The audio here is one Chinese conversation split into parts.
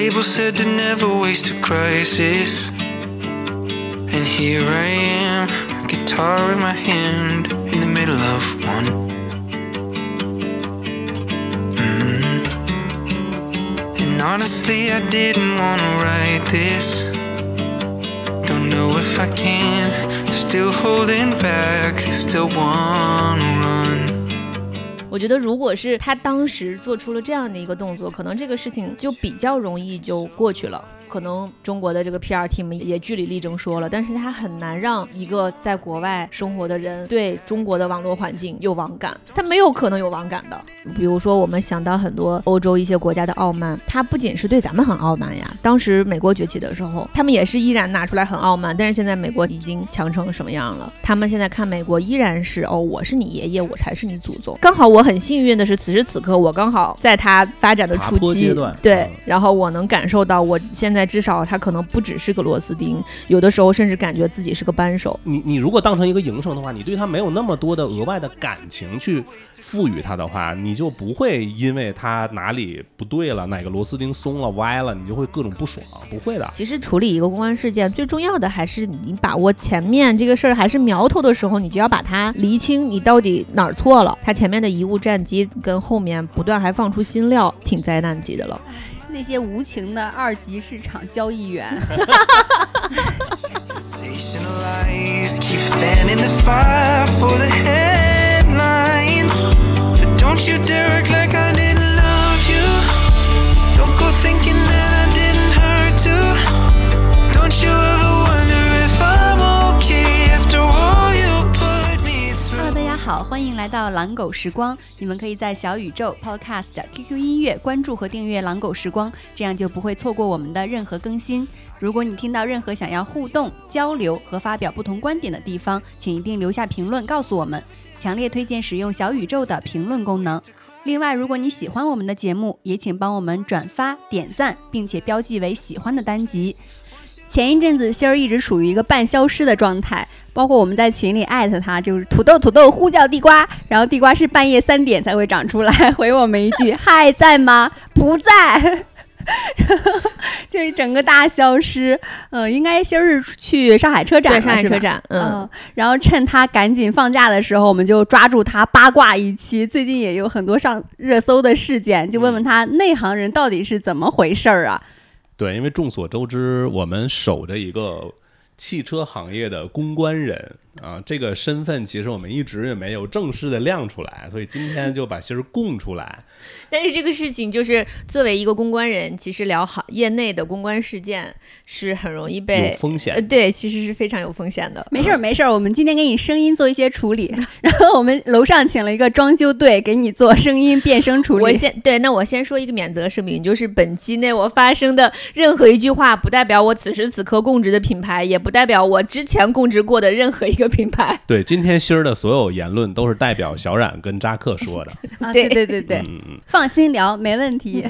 label said to never waste a crisis. And here I am, guitar in my hand, in the middle of one. Mm. And honestly, I didn't wanna write this. Don't know if I can, still holding back, still wanna run. 我觉得，如果是他当时做出了这样的一个动作，可能这个事情就比较容易就过去了。可能中国的这个 PR team 也据理力争说了，但是他很难让一个在国外生活的人对中国的网络环境有网感，他没有可能有网感的。比如说，我们想到很多欧洲一些国家的傲慢，他不仅是对咱们很傲慢呀。当时美国崛起的时候，他们也是依然拿出来很傲慢，但是现在美国已经强成什么样了？他们现在看美国依然是哦，我是你爷爷，我才是你祖宗。刚好我很幸运的是，此时此刻我刚好在他发展的初期，对，然后我能感受到我现在。在至少他可能不只是个螺丝钉，有的时候甚至感觉自己是个扳手。你你如果当成一个营生的话，你对他没有那么多的额外的感情去赋予他的话，你就不会因为他哪里不对了，哪个螺丝钉松了歪了，你就会各种不爽，不会的。其实处理一个公关事件，最重要的还是你把握前面这个事儿还是苗头的时候，你就要把它厘清，你到底哪儿错了。他前面的贻误战机跟后面不断还放出新料，挺灾难级的了。那些无情的二级市场交易员。来到狼狗时光。你们可以在小宇宙、Podcast、QQ 音乐关注和订阅狼狗时光，这样就不会错过我们的任何更新。如果你听到任何想要互动、交流和发表不同观点的地方，请一定留下评论告诉我们。强烈推荐使用小宇宙的评论功能。另外，如果你喜欢我们的节目，也请帮我们转发、点赞，并且标记为喜欢的单集。前一阵子，心儿一直处于一个半消失的状态，包括我们在群里艾特他，就是土豆土豆呼叫地瓜，然后地瓜是半夜三点才会长出来回我们一句 嗨在吗？不在，就整个大消失。嗯，应该心儿是去上海车展，上海车展。嗯，然后趁他赶紧放假的时候，我们就抓住他八卦一期。最近也有很多上热搜的事件，就问问他内行人到底是怎么回事儿啊？对，因为众所周知，我们守着一个汽车行业的公关人。啊，这个身份其实我们一直也没有正式的亮出来，所以今天就把芯儿供出来。但是这个事情就是作为一个公关人，其实聊好业内的公关事件是很容易被有风险。对，其实是非常有风险的。没事儿，没事儿，我们今天给你声音做一些处理，然后我们楼上请了一个装修队给你做声音变声处理。我先对，那我先说一个免责声明，就是本期内我发生的任何一句话，不代表我此时此刻供职的品牌，也不代表我之前供职过的任何一个。品牌对，今天心儿的所有言论都是代表小冉跟扎克说的。啊，对对对对，放心聊，没问题。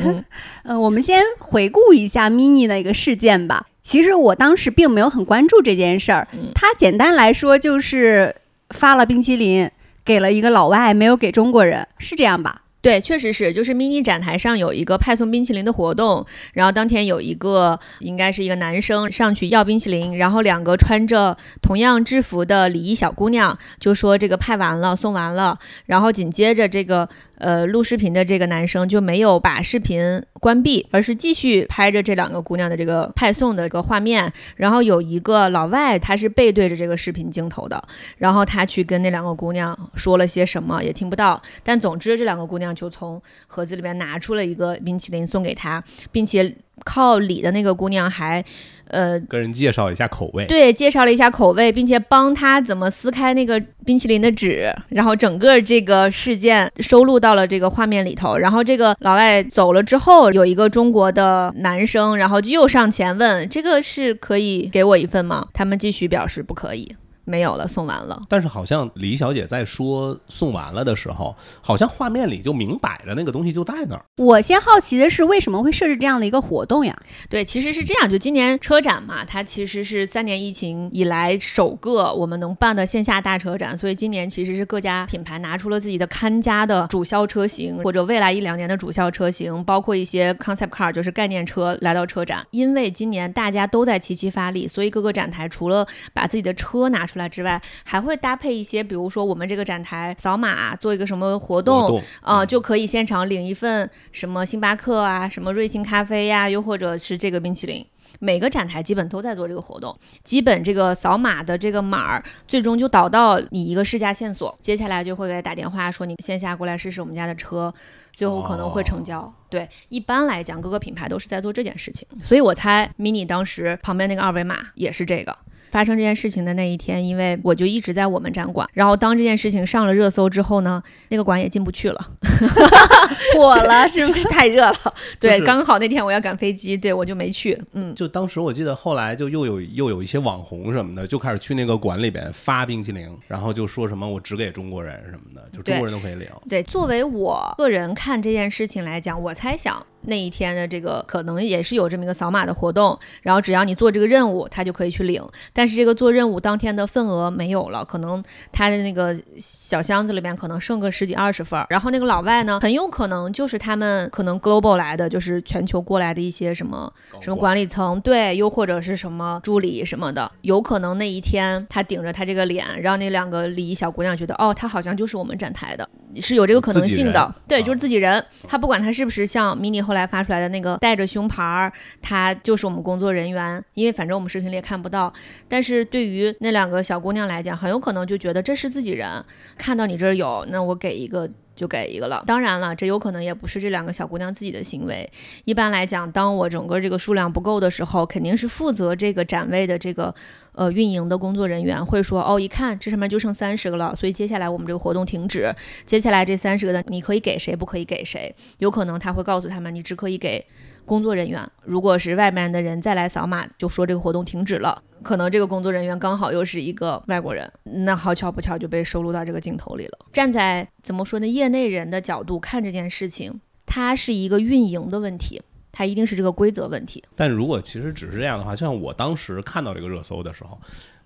嗯，我们先回顾一下 mini 的一个事件吧。其实我当时并没有很关注这件事儿。它简单来说就是发了冰淇淋给了一个老外，没有给中国人，是这样吧？对，确实是，就是 mini 展台上有一个派送冰淇淋的活动，然后当天有一个应该是一个男生上去要冰淇淋，然后两个穿着同样制服的礼仪小姑娘就说这个派完了，送完了，然后紧接着这个。呃，录视频的这个男生就没有把视频关闭，而是继续拍着这两个姑娘的这个派送的这个画面。然后有一个老外，他是背对着这个视频镜头的，然后他去跟那两个姑娘说了些什么，也听不到。但总之，这两个姑娘就从盒子里面拿出了一个冰淇淋送给他，并且靠里的那个姑娘还。呃，跟人介绍一下口味，对，介绍了一下口味，并且帮他怎么撕开那个冰淇淋的纸，然后整个这个事件收录到了这个画面里头。然后这个老外走了之后，有一个中国的男生，然后就又上前问：“这个是可以给我一份吗？”他们继续表示不可以。没有了，送完了。但是好像李小姐在说送完了的时候，好像画面里就明摆着那个东西就在那儿。我先好奇的是，为什么会设置这样的一个活动呀？对，其实是这样，就今年车展嘛，它其实是三年疫情以来首个我们能办的线下大车展，所以今年其实是各家品牌拿出了自己的看家的主销车型，或者未来一两年的主销车型，包括一些 concept car，就是概念车来到车展。因为今年大家都在齐齐发力，所以各个展台除了把自己的车拿出来之外，还会搭配一些，比如说我们这个展台扫码做一个什么活动，啊、嗯就可以现场领一份什么星巴克啊，什么瑞幸咖啡呀、又或者是这个冰淇淋。每个展台基本都在做这个活动，基本这个扫码的这个码儿，最终就导到你一个试驾线索，接下来就会给他打电话说你线下过来试试我们家的车，最后可能会成交。对，一般来讲各个品牌都是在做这件事情，所以我猜 mini 当时旁边那个二维码也是这个。发生这件事情的那一天，因为我就一直在我们展馆，然后当这件事情上了热搜之后呢，那个馆也进不去了，火了 是不？是太热了。对，就是刚好那天我要赶飞机，对我就没去。嗯，就当时我记得后来就又有又有一些网红什么的，就开始去那个馆里边发冰淇淋，然后就说什么我只给中国人什么的，就中国人都可以领。对，作为我个人看这件事情来讲，我猜想那一天的这个可能也是有这么一个扫码的活动，然后只要你做这个任务，他就可以去领。但是这个做任务当天的份额没有了，可能他的那个小箱子里面可能剩个十几二十份儿。然后那个老外呢，很有可能就是他们可能 global 来的，就是全球过来的一些什么什么管理层，对，又或者是什么助理什么的，有可能那一天他顶着他这个脸，让那两个礼仪小姑娘觉得，哦，他好像就是我们展台的，是有这个可能性的对，啊就是自己人。他不管他是不是像 mini 后来发出来的那个带着胸牌儿，他就是我们工作人员，因为反正我们视频里也看不到。但是对于那两个小姑娘来讲，很有可能就觉得这是自己人，看到你这儿有，那我给一个。就给一个了。当然了，这有可能也不是这两个小姑娘自己的行为。一般来讲，当我整个这个数量不够的时候，肯定是负责这个展位的这个呃运营的工作人员会说，哦，一看这上面就剩三十个了，所以接下来我们这个活动停止。接下来这三十个的你可以给谁，不可以给谁？有可能他会告诉他们，你只可以给工作人员。如果是外面的人再来扫码，就说这个活动停止了。可能这个工作人员刚好又是一个外国人，那好巧不巧就被收录到这个镜头里了。站在怎么说呢，业内人的角度看这件事情，它是一个运营的问题，它一定是这个规则问题。但如果其实只是这样的话，就像我当时看到这个热搜的时候，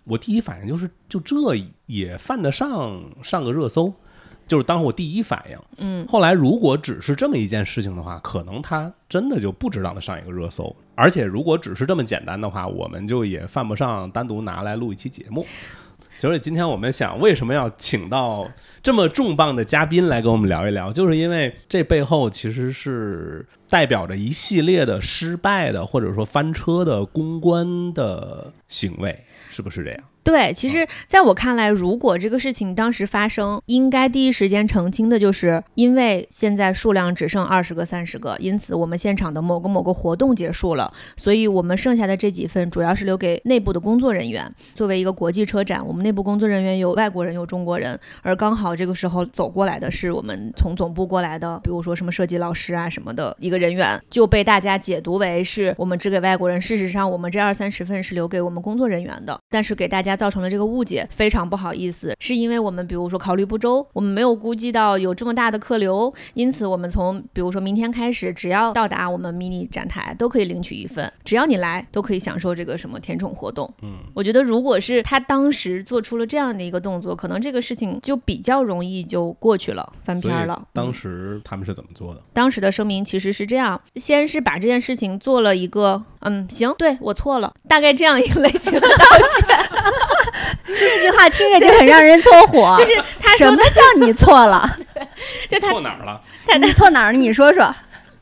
我第一反应就是，就这也犯得上上个热搜，就是当时我第一反应。嗯，后来如果只是这么一件事情的话，可能他真的就不值当的上一个热搜。而且如果只是这么简单的话，我们就也犯不上单独拿来录一期节目。所以今天我们想，为什么要请到这么重磅的嘉宾来跟我们聊一聊？就是因为这背后其实是代表着一系列的失败的，或者说翻车的公关的行为，是不是这样？对，其实在我看来，如果这个事情当时发生，应该第一时间澄清的就是，因为现在数量只剩二十个、三十个，因此我们现场的某个某个活动结束了，所以我们剩下的这几份主要是留给内部的工作人员。作为一个国际车展，我们内部工作人员有外国人，有中国人，而刚好这个时候走过来的是我们从总部过来的，比如说什么设计老师啊什么的一个人员，就被大家解读为是我们只给外国人。事实上，我们这二三十份是留给我们工作人员的，但是给大家造成了这个误解，非常不好意思，是因为我们比如说考虑不周，我们没有估计到有这么大的客流，因此我们从比如说明天开始，只要到达我们 mini 展台都可以领取一份，只要你来都可以享受这个什么甜宠活动。嗯，我觉得如果是他当时做出了这样的一个动作，可能这个事情就比较容易就过去了，翻篇儿了。当嗯时他们是怎么做的？当时的声明其实是这样：先是把这件事情做了一个，嗯，行，对我错了，大概这样一个类型的道歉。这句话听着就很让人搓火。就是他说什么叫你错了？就他错哪儿了？你错哪儿了？你说说。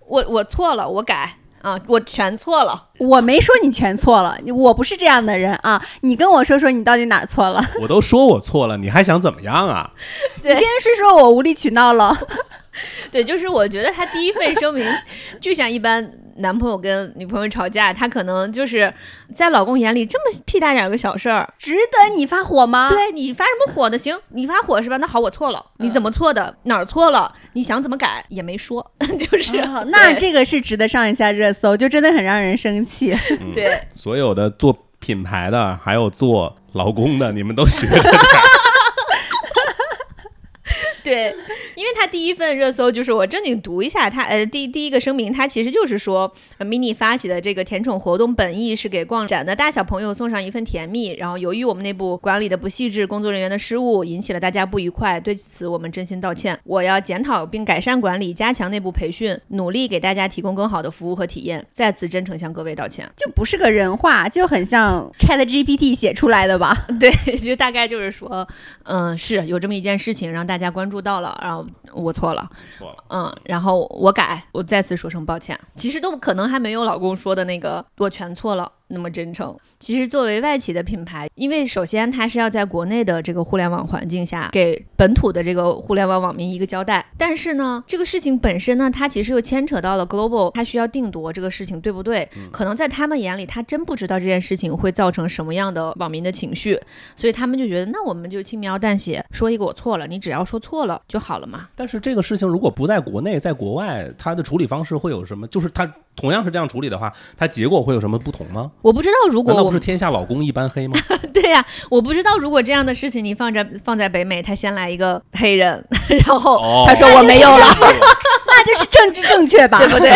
我我错了，我改啊，我全错了。我没说你全错了，我不是这样的人啊！你跟我说说你到底哪儿错了？我都说我错了，你还想怎么样啊？你现在是说我无理取闹了？对，就是我觉得他第一份声明，就像一般男朋友跟女朋友吵架，他可能就是在老公眼里这么屁大点儿个小事儿，值得你发火吗？对你发什么火呢？行，你发火是吧？那好，我错了，你怎么错的？哪儿错了？你想怎么改也没说，就是、哦 那这个是值得上一下热搜，就真的很让人生气。嗯对所有的做品牌的，还有做老公的，你们都学着点。对，因为他第一份热搜就是我正经读一下他呃第第一个声明，他其实就是说、呃、mini 发起的这个甜宠活动本意是给逛展的大小朋友送上一份甜蜜，然后由于我们内部管理的不细致，工作人员的失误引起了大家不愉快，对此我们真心道歉。我要检讨并改善管理，加强内部培训，努力给大家提供更好的服务和体验，再次真诚向各位道歉。就不是个人话，就很像 Chat GPT 写出来的吧？对，就大概就是说，嗯，是有这么一件事情让大家关注到了，然后我错了，错了，嗯，然后我改，我再次说声抱歉。其实都可能还没有老公说的那个我全错了那么真诚。其实作为外企的品牌，因为首先它是要在国内的这个互联网环境下给本土的这个互联网网民一个交代，但是呢，这个事情本身呢，它其实又牵扯到了 global，它需要定夺这个事情对不对？可能在他们眼里，他真不知道这件事情会造成什么样的网民的情绪，所以他们就觉得，那我们就轻描淡写说一个我错了，你只要说错了就好了嘛。但是这个事情如果不在国内，在国外，它的处理方式会有什么？就是它同样是这样处理的话，它结果会有什么不同吗？我不知道，如果我难道不是天下老公一般黑吗？对呀、我不知道如果这样的事情你放在放在北美，他先来一个黑人，然后哦他说我没有了，那就是政治正确吧？对不对？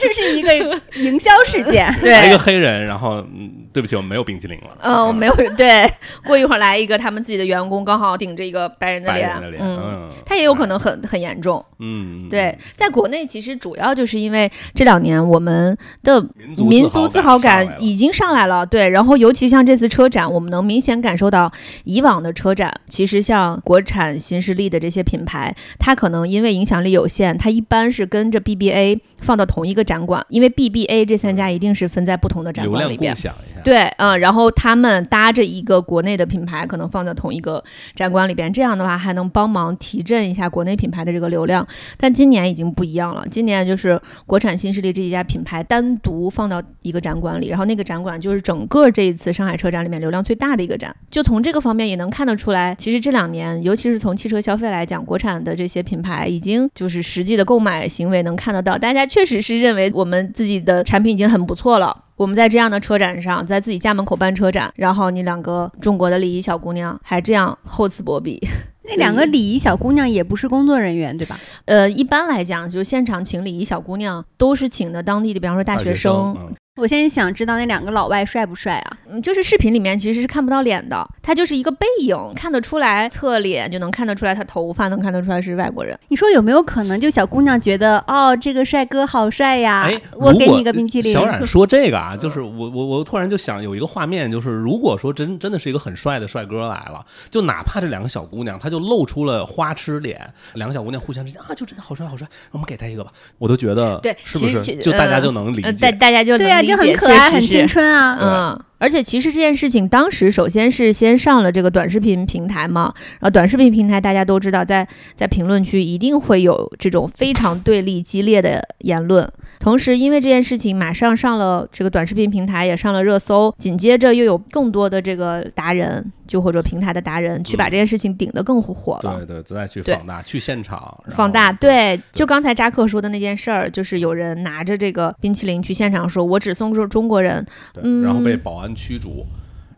这就是一个营销事件。对一。个黑人，然后嗯，对不起，我们没有冰淇淋了。嗯，我没有对，过一会儿来一个他们自己的员工刚好顶着一个白人的脸，的脸，嗯，嗯，他也有可能很很严重。嗯，嗯，对，在国内其实主要就是因为这两年我们的民族自豪感已经上来了，对。然后尤其像这次车展，我们能明显感受到，以往的车展其实像国产新势力的这些品牌，它可能因为影响力有限，它一般是跟着 BBA 放到同一个展馆，因为 BBA 这三家一定是分在不同的展馆里边共。享一下。对，嗯，然后他们搭着一个国内的品牌，可能放在同一个展馆里边，这样的话还能帮忙提振一下国内品牌的这个流量。但今年已经不一样了，今年就是国产新势力这几家品牌单独放到一个展馆里，然后那个展馆就是整个这一次上海车展里面流量最大的一个展。就从这个方面也能看得出来，其实这两年，尤其是从汽车消费来讲，国产的这些品牌已经就是实际的购买行为能看得到，大家确实是认为我们自己的产品已经很不错了。我们在这样的车展上，在自己家门口办车展，然后你两个中国的礼仪小姑娘还这样厚此薄彼，那两个礼仪小姑娘也不是工作人员，对吧？呃，一般来讲，就现场请礼仪小姑娘都是请的当地的，比方说大学生，嗯我现在想知道那两个老外帅不帅啊？嗯，就是视频里面其实是看不到脸的，他就是一个背影，看得出来侧脸就能看得出来他头发，能看得出来是外国人。你说有没有可能，就小姑娘觉得哦，这个帅哥好帅呀，哎，我给你个冰淇淋。小冉 说这个啊，就是我我我突然就想有一个画面，就是如果说真真的是一个很帅的帅哥来了，就哪怕这两个小姑娘，她就露出了花痴脸，两个小姑娘互相之间啊，就真的好帅好帅，我们给他一个吧，我都觉得对是不是其实就大家呃就能理呃，大解？大家就对啊，就很可爱，很青春啊。嗯，而且其实这件事情当时首先是先上了这个短视频平台嘛，然后短视频平台大家都知道在，在评论区一定会有这种非常对立激烈的言论。同时，因为这件事情马上上了这个短视频平台，也上了热搜，紧接着又有更多的这个达人，就或者平台的达人去把这件事情顶得更火了。对对，再去放大，去现场放大，对，就刚才扎克说的那件事儿，就是有人拿着这个冰淇淋去现场说，我只送中中国人，对，嗯然后被保安驱逐。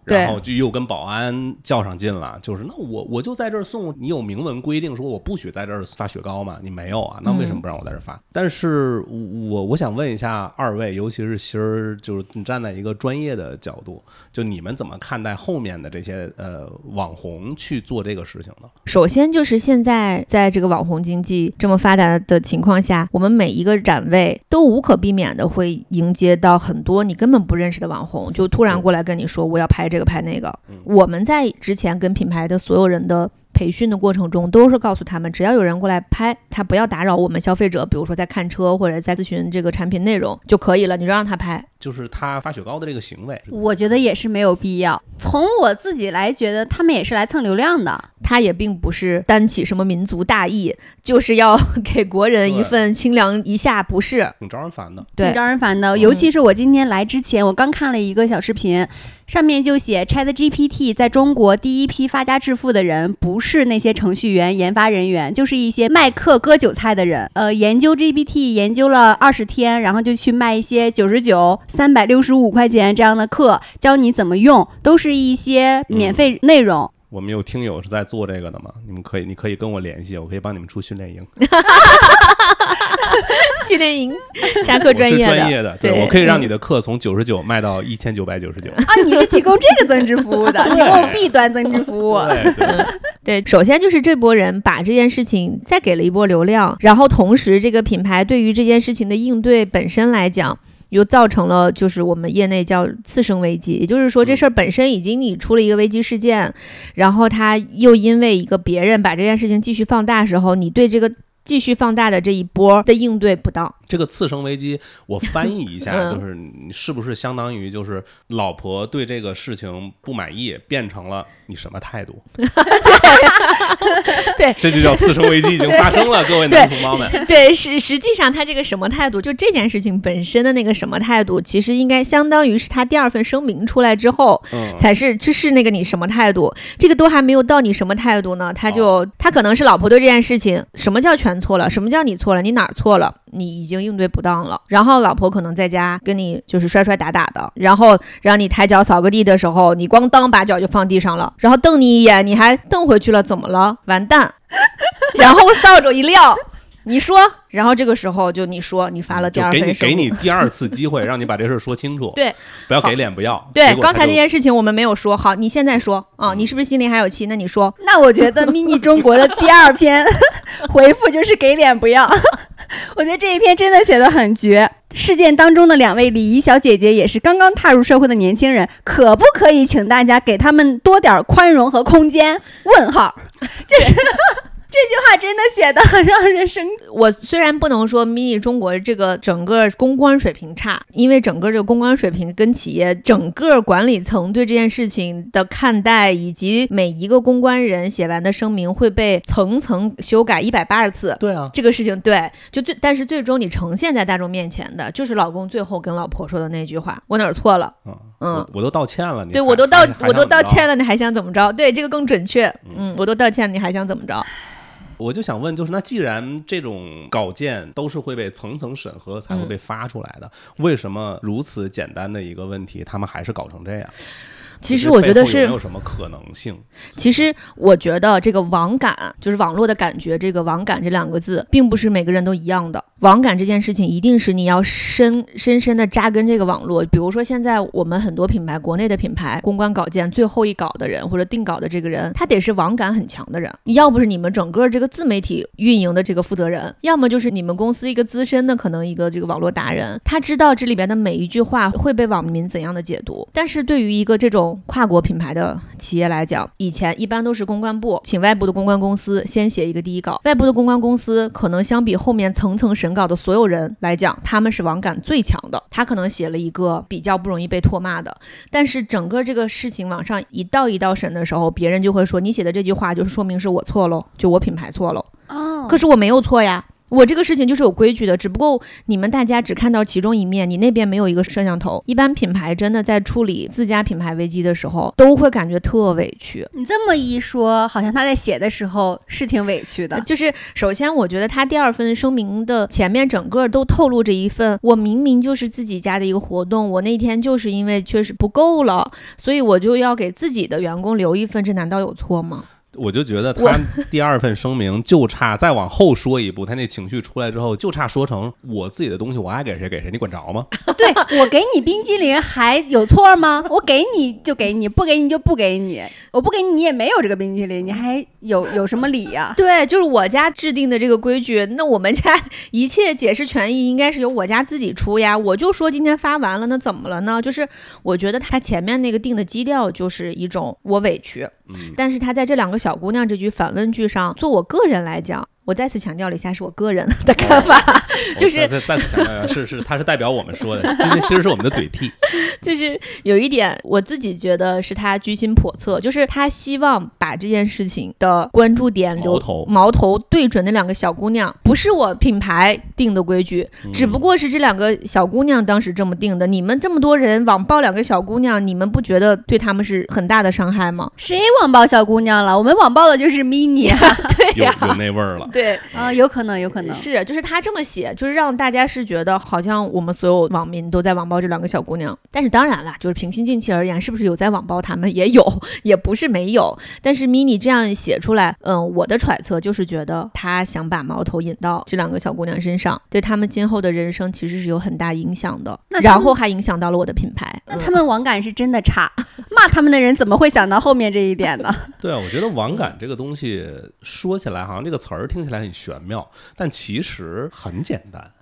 对然后就又跟保安较上劲了，就是那我我就在这儿送，你有明文规定说我不许在这儿发雪糕吗？你没有啊，那为什么不让我在这儿发？但是我我想问一下二位，尤其是心儿，就是你站在一个专业的角度，就你们怎么看待后面的这些呃网红去做这个事情呢？首先就是现在在这个网红经济这么发达的情况下，我们每一个展位都无可避免的会迎接到很多你根本不认识的网红，就突然过来跟你说我要拍这个拍那个。我们在之前跟品牌的所有人的。培训的过程中，都是告诉他们，只要有人过来拍，他不要打扰我们消费者，比如说在看车或者在咨询这个产品内容就可以了，你就让他拍。就是他发雪糕的这个行为，我觉得也是没有必要。从我自己来觉得，他们也是来蹭流量的。他也并不是担起什么民族大义，就是要给国人一份清凉一下，不是？挺招人烦的。对挺招人烦的。嗯尤其是我今天来之前，我刚看了一个小视频，上面就写 Chat GPT 在中国第一批发家致富的人不是那些程序员、研发人员，就是一些卖课割韭菜的人。呃，研究 GPT 研究了二十天，然后就去卖一些九十九、三百六十五块钱这样的课，教你怎么用，都是一些免费内容。我们有听友是在做这个的嘛？你们可以，你可以跟我联系，我可以帮你们出训练营。训练营扎克专业的，专业的，对对我可以让你的课从九十九卖到一千九百九十九。啊，你是提供这个增值服务的，提供 B 端增值服务。对 对，对，首先就是这波人把这件事情再给了一波流量，然后同时这个品牌对于这件事情的应对本身来讲。又造成了就是我们业内叫次生危机，也就是说这事儿本身已经你出了一个危机事件，然后他又因为一个别人把这件事情继续放大时候，你对这个继续放大的这一波的应对不当。这个次生危机，我翻译一下，嗯就是你是不是相当于就是老婆对这个事情不满意，变成了你什么态度？对这就叫次生危机已经发生了，各位男同胞们。对，实实际上他这个什么态度，就这件事情本身的那个什么态度，其实应该相当于是他第二份声明出来之后，嗯，才是去是那个你什么态度，这个都还没有到你什么态度呢，他就、他可能是老婆对这件事情，什么叫全错了，什么叫你错了，你哪儿错了，你已经应对不当了，然后老婆可能在家跟你就是摔摔打打的，然后让你抬脚扫个地的时候，你咣当把脚就放地上了，然后瞪你一眼，你还瞪回去了，怎么了？完蛋，然后扫帚一撂。你说，然后这个时候就你说你发了第二份给你给你第二次机会，让你把这事儿说清楚。对，不要给脸不要。对刚才那件事情我们没有说好，你现在说啊，你是不是心里还有气？那你说，那我觉得 mini 中国的第二篇 回复就是给脸不要。我觉得这一篇真的写的很绝。事件当中的两位礼仪小姐姐也是刚刚踏入社会的年轻人，可不可以请大家给他们多点宽容和空间？问号，就是这句话真的写的很让人生 我虽然不能说 mini 中国这个整个公关水平差，因为整个这个公关水平跟企业整个管理层对这件事情的看待，以及每一个公关人写完的声明会被层层修改一百八十次。对啊，这个事情对，就最，但是最终你呈现在大众面前的，就是老公最后跟老婆说的那句话：“我哪儿错了？嗯嗯我我都道歉了，你对我都道我都道歉了，你还想怎么着？对，这个更准确。嗯，我都道歉了，你还想怎么着？我就想问，就是那既然这种稿件都是会被层层审核才会嗯被发出来的，为什么如此简单的一个问题，他们还是搞成这样？其实我觉得是没有什么可能性？其实我觉得这个网感就是网络的感觉，这个网感这两个字，并不是每个人都一样的。网感这件事情，一定是你要深深深的扎根这个网络。比如说，现在我们很多品牌，国内的品牌公关稿件最后一稿的人或者定稿的这个人，他得是网感很强的人。要不是你们整个这个自媒体运营的这个负责人，要么就是你们公司一个资深的可能一个这个网络达人，他知道这里边的每一句话会被网民怎样的解读。但是对于一个这种跨国品牌的企业来讲，以前一般都是公关部请外部的公关公司先写一个第一稿，外部的公关公司可能相比后面层层审稿的所有人来讲，他们是网感最强的，他可能写了一个比较不容易被唾骂的。但是整个这个事情往上一道一道审的时候，别人就会说你写的这句话就是说明是我错喽，就我品牌错喽。哦可是我没有错呀。我这个事情就是有规矩的，只不过你们大家只看到其中一面，你那边没有一个摄像头。一般品牌真的在处理自家品牌危机的时候，都会感觉特委屈。你这么一说，好像他在写的时候是挺委屈的。就是首先，我觉得他第二份声明的前面整个都透露着一份，我明明就是自己家的一个活动，我那天就是因为确实不够了，所以我就要给自己的员工留一份，这难道有错吗？我就觉得他 第二份声明就差再往后说一步，他那情绪出来之后，就差说成我自己的东西，我爱给谁给谁，你管着吗？对我给你冰激凌还有错吗？我给你就给你，不给你就不给你。我不给你，你也没有这个冰激凌，你还有有什么理呀、对，就是我家制定的这个规矩，那我们家一切解释权益应该是由我家自己出呀。我就说今天发完了，那怎么了呢？就是我觉得他前面那个定的基调就是一种我委屈，但是他在这两个小姑娘这句反问句上，做我个人来讲。我再次强调了一下，是我个人的看法，就是再再再次强调一下，是是，他是代表我们说的，今天其实是我们的嘴替。就是有一点，我自己觉得是他居心叵测，就是他希望把这件事情的关注点留矛头矛头对准那两个小姑娘，不是我品牌定的规矩，嗯只不过是这两个小姑娘当时这么定的。你们这么多人网暴两个小姑娘，你们不觉得对她们是很大的伤害吗？谁网暴小姑娘了？我们网暴的就是 mini 啊，有对呀、有那味儿了。对，啊有可能，有可能。是，就是他这么写，就是让大家是觉得好像我们所有网民都在网暴这两个小姑娘。但是当然了，就是平心静气而言，是不是有在网暴他们？也有，也不是没有。但是 mini 这样写出来，嗯，我的揣测就是觉得他想把矛头引到这两个小姑娘身上，对他们今后的人生其实是有很大影响的。那然后还影响到了我的品牌。嗯那他们网感是真的差，骂他们的人怎么会想到后面这一点呢？对啊，我觉得网感这个东西说起来好像这个词儿听起来很玄妙，但其实很简单。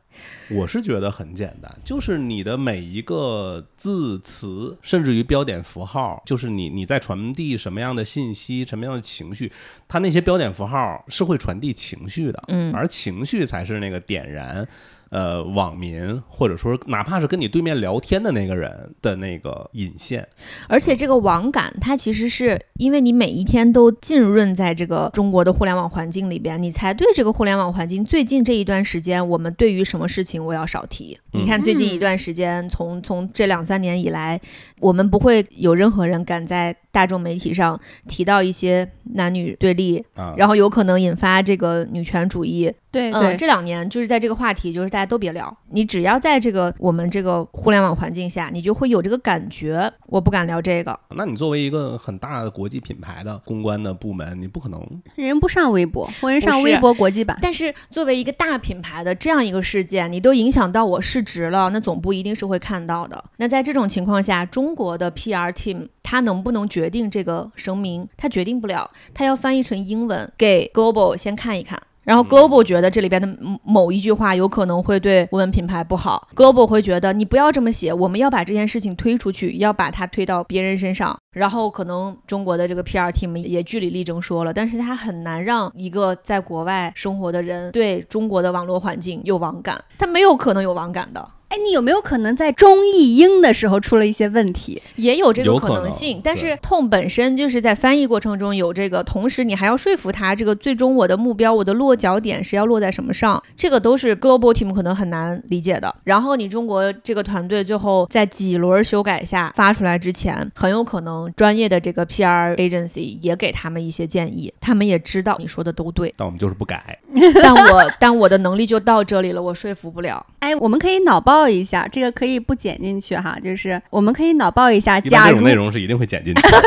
我是觉得很简单，就是你的每一个字词，甚至于标点符号，就是你你在传递什么样的信息、什么样的情绪，它那些标点符号是会传递情绪的，嗯而情绪才是那个点燃。呃，网民或者说哪怕是跟你对面聊天的那个人的那个引线，而且这个网感，它其实是因为你每一天都浸润在这个中国的互联网环境里边，你才对这个互联网环境最近这一段时间，我们对于什么事情我要少提。嗯你看最近一段时间，从从这两三年以来，我们不会有任何人敢在大众媒体上提到一些男女对立，啊，然后有可能引发这个女权主义。对嗯，这两年就是在这个话题，就是大家都别聊。你只要在这个我们这个互联网环境下，你就会有这个感觉，我不敢聊这个。那你作为一个很大的国际品牌的公关的部门，你不可能人不上微博，或人上微博国际版。但是作为一个大品牌的这样一个事件，你都影响到我市值了，那总部一定是会看到的。那在这种情况下，中国的 PR team 他能不能决定这个声明？他决定不了，他要翻译成英文给 Global 先看一看。然后 Global 觉得这里边的某某一句话有可能会对我们品牌不好，Global 会觉得你不要这么写，我们要把这件事情推出去，要把它推到别人身上。然后可能中国的这个 PR team 也据理力争说了，但是他很难让一个在国外生活的人对中国的网络环境有网感，他没有可能有网感的。哎，你有没有可能在中译英的时候出了一些问题？也有这个可能性，但是痛本身就是在翻译过程中有这个，同时你还要说服他，这个最终我的目标、我的落脚点是要落在什么上，这个都是 global team 可能很难理解的。然后你中国这个团队最后在几轮修改下发出来之前，很有可能专业的这个 PR agency 也给他们一些建议，他们也知道你说的都对，但我们就是不改。但我但我的能力就到这里了，我说服不了。哎，我们可以脑爆一下，这个可以不剪进去哈，就是我们可以脑爆一下，假如这种内容是一定会剪进去的。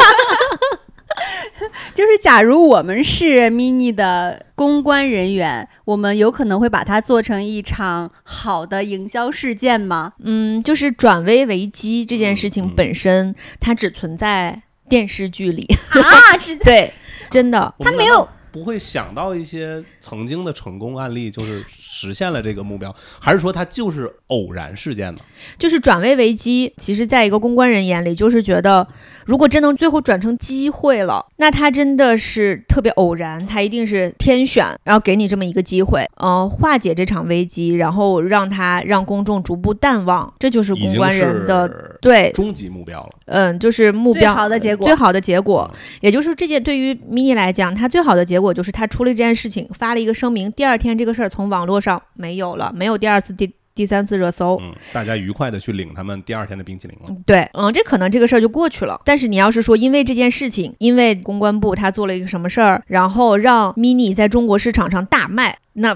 就是假如我们是 mini 的公关人员，我们有可能会把它做成一场好的营销事件吗？嗯，就是转危为机这件事情本身，它只存在电视剧里。啊，是 对，真的，他没有不会想到一些曾经的成功案例，就是实现了这个目标，还是说它就是偶然事件呢？就是转危为机。其实，在一个公关人眼里，就是觉得，如果真能最后转成机会了，那他真的是特别偶然，他一定是天选，然后给你这么一个机会，呃，化解这场危机，然后让他让公众逐步淡忘，这就是公关人的是对，终极目标了。嗯，就是目标最好的结果最好的结果，嗯也就是这件对于 mini 来讲，它最好的结果就是他出了这件事情，发了一个声明，第二天这个事儿从网络上没有了，没有第二次、第第三次热搜。嗯，大家愉快的去领他们第二天的冰淇淋了。对，嗯，这可能这个事儿就过去了。但是你要是说因为这件事情，因为公关部他做了一个什么事儿，然后让 mini 在中国市场上大卖，那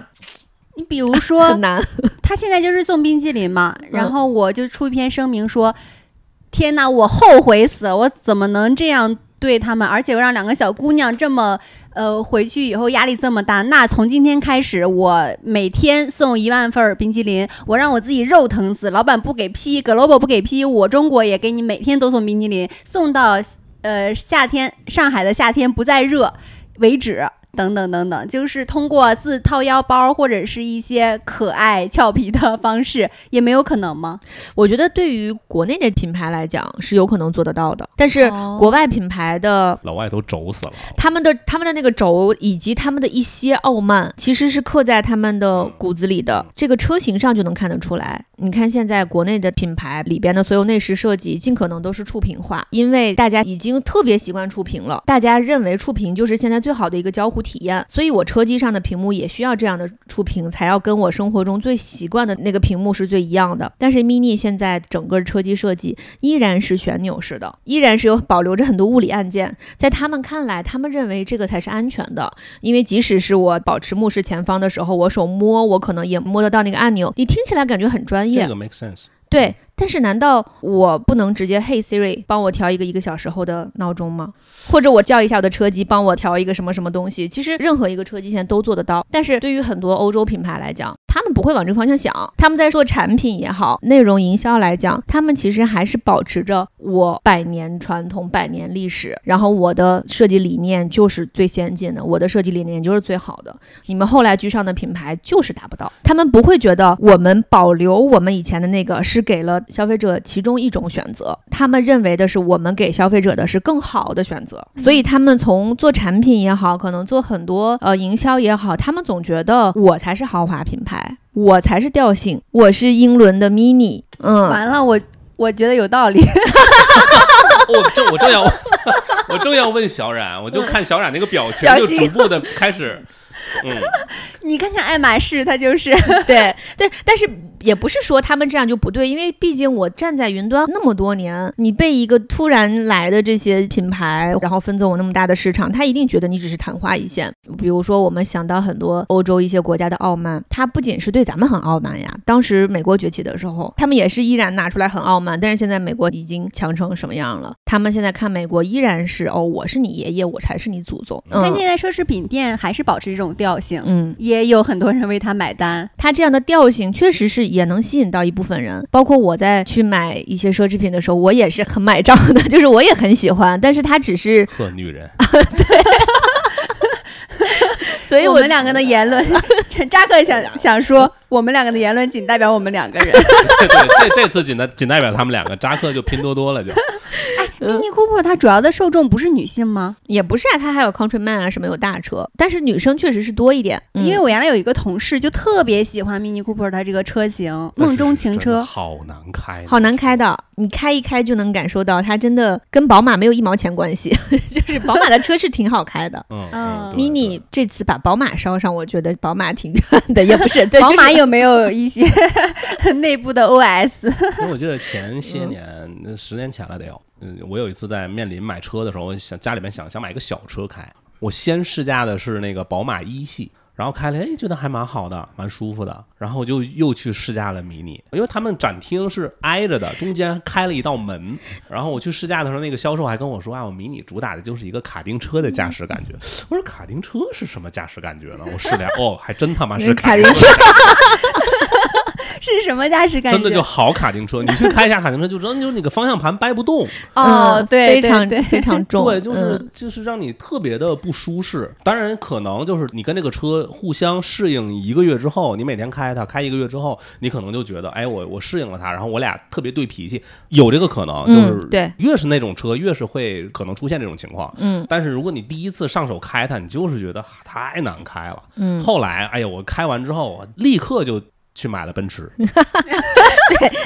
你比如说很，难。他现在就是送冰淇淋嘛，嗯然后我就出一篇声明说：“天哪，我后悔死了，我怎么能这样对他们？而且我让两个小姑娘这么呃回去以后压力这么大。那从今天开始，我每天送一万份儿冰淇淋，我让我自己肉疼死。老板不给批，Global 不给批，我中国也给你每天都送冰淇淋，送到呃夏天上海的夏天不再热为止。”等等等等，就是通过自掏腰包或者是一些可爱俏皮的方式，也没有可能吗？我觉得对于国内的品牌来讲是有可能做得到的，但是哦国外品牌的老外都轴死了。他们的他们的那个轴以及他们的一些傲慢，其实是刻在他们的骨子里的。这个车型上就能看得出来。你看现在国内的品牌里边的所有内饰设计，尽可能都是触屏化，因为大家已经特别习惯触屏了。大家认为触屏就是现在最好的一个交互体验，所以我车机上的屏幕也需要这样的触屏，才要跟我生活中最习惯的那个屏幕是最一样的。但是 mini 现在整个车机设计依然是旋钮式的，依然是有保留着很多物理按键，在他们看来，他们认为这个才是安全的，因为即使是我保持目视前方的时候，我手摸，我可能也摸得到那个按钮。你听起来感觉很专业，这个 make sense。对。但是难道我不能直接 Hey Siri 帮我调一个一个小时后的闹钟吗？或者我叫一下我的车机帮我调一个什么什么东西？其实任何一个车机现在都做得到。但是对于很多欧洲品牌来讲，他们不会往这个方向想。他们在做产品也好，内容营销来讲，他们其实还是保持着我百年传统、百年历史，然后我的设计理念就是最先进的，我的设计理念就是最好的。你们后来居上的品牌就是达不到，他们不会觉得我们保留我们以前的那个是给了消费者其中一种选择，他们认为的是我们给消费者的是更好的选择，所以他们从做产品也好，可能做很多呃营销也好，他们总觉得我才是豪华品牌，我才是调性，我是英伦的 mini，嗯，完了，我我觉得有道理。我正我正要我正要问小冉，我就看小冉那个表情，就逐步的开始，嗯，你看看爱马仕，它就是 对对，但是也不是说他们这样就不对，因为毕竟我站在云端那么多年，你被一个突然来的这些品牌，然后分走我那么大的市场，他一定觉得你只是昙花一现。比如说，我们想到很多欧洲一些国家的傲慢，它不仅是对咱们很傲慢呀，当时美国崛起的时候，他们也是依然拿出来很傲慢，但是现在美国已经强成什么样了？他们现在看美国依然是哦，我是你爷爷，我才是你祖宗。嗯但现在奢侈品店还是保持这种调性，嗯，也有很多人为他买单。他这样的调性确实是也能吸引到一部分人，包括我在去买一些奢侈品的时候，我也是很买账的，就是我也很喜欢，但是他只是，呵，女人，对 所以我我们两个的言论，扎克想想说，我们两个的言论仅代表我们两个人。对对，这这次仅代仅代表他们两个，扎克就拼多多了就。Mini Cooper 它主要的受众不是女性吗？也不是啊，它还有 Countryman 啊什么有大车，但是女生确实是多一点，嗯。因为我原来有一个同事就特别喜欢 Mini Cooper 它这个车型，梦中情车。好难开，好难开的，你开一开就能感受到它真的跟宝马没有一毛钱关系，就是宝马的车是挺好开的。嗯 mini 这次把宝马烧上，我觉得宝马挺冤的，也不是，对，宝马有没有一些 内部的 OS？因为我记得前些年，那十年前了得有，嗯，我有一次在面临买车的时候，我想家里面想想买一个小车开，我先试驾的是那个宝马一系。然后开了，哎，觉得还蛮好的，蛮舒服的。然后我就又去试驾了迷你，因为他们展厅是挨着的，中间开了一道门。然后我去试驾的时候，那个销售还跟我说啊，我迷你主打的就是一个卡丁车的驾驶感觉。我说卡丁车是什么驾驶感觉呢？我试了，哦，还真他妈是卡丁丁车。是什么驾驶感觉？真的就好卡丁车，你去开一下卡丁车就知道，就是那个方向盘掰不动，哦，嗯对，非常对对非常重，对，就是、嗯就是让你特别的不舒适。当然，可能就是你跟这个车互相适应一个月之后，你每天开它，开一个月之后，你可能就觉得，哎，我我适应了它，然后我俩特别对脾气，有这个可能，就是、嗯对越是那种车，越是会可能出现这种情况。嗯但是如果你第一次上手开它，你就是觉得太难开了。嗯，后来，哎呀，我开完之后，我立刻就去买了奔驰。对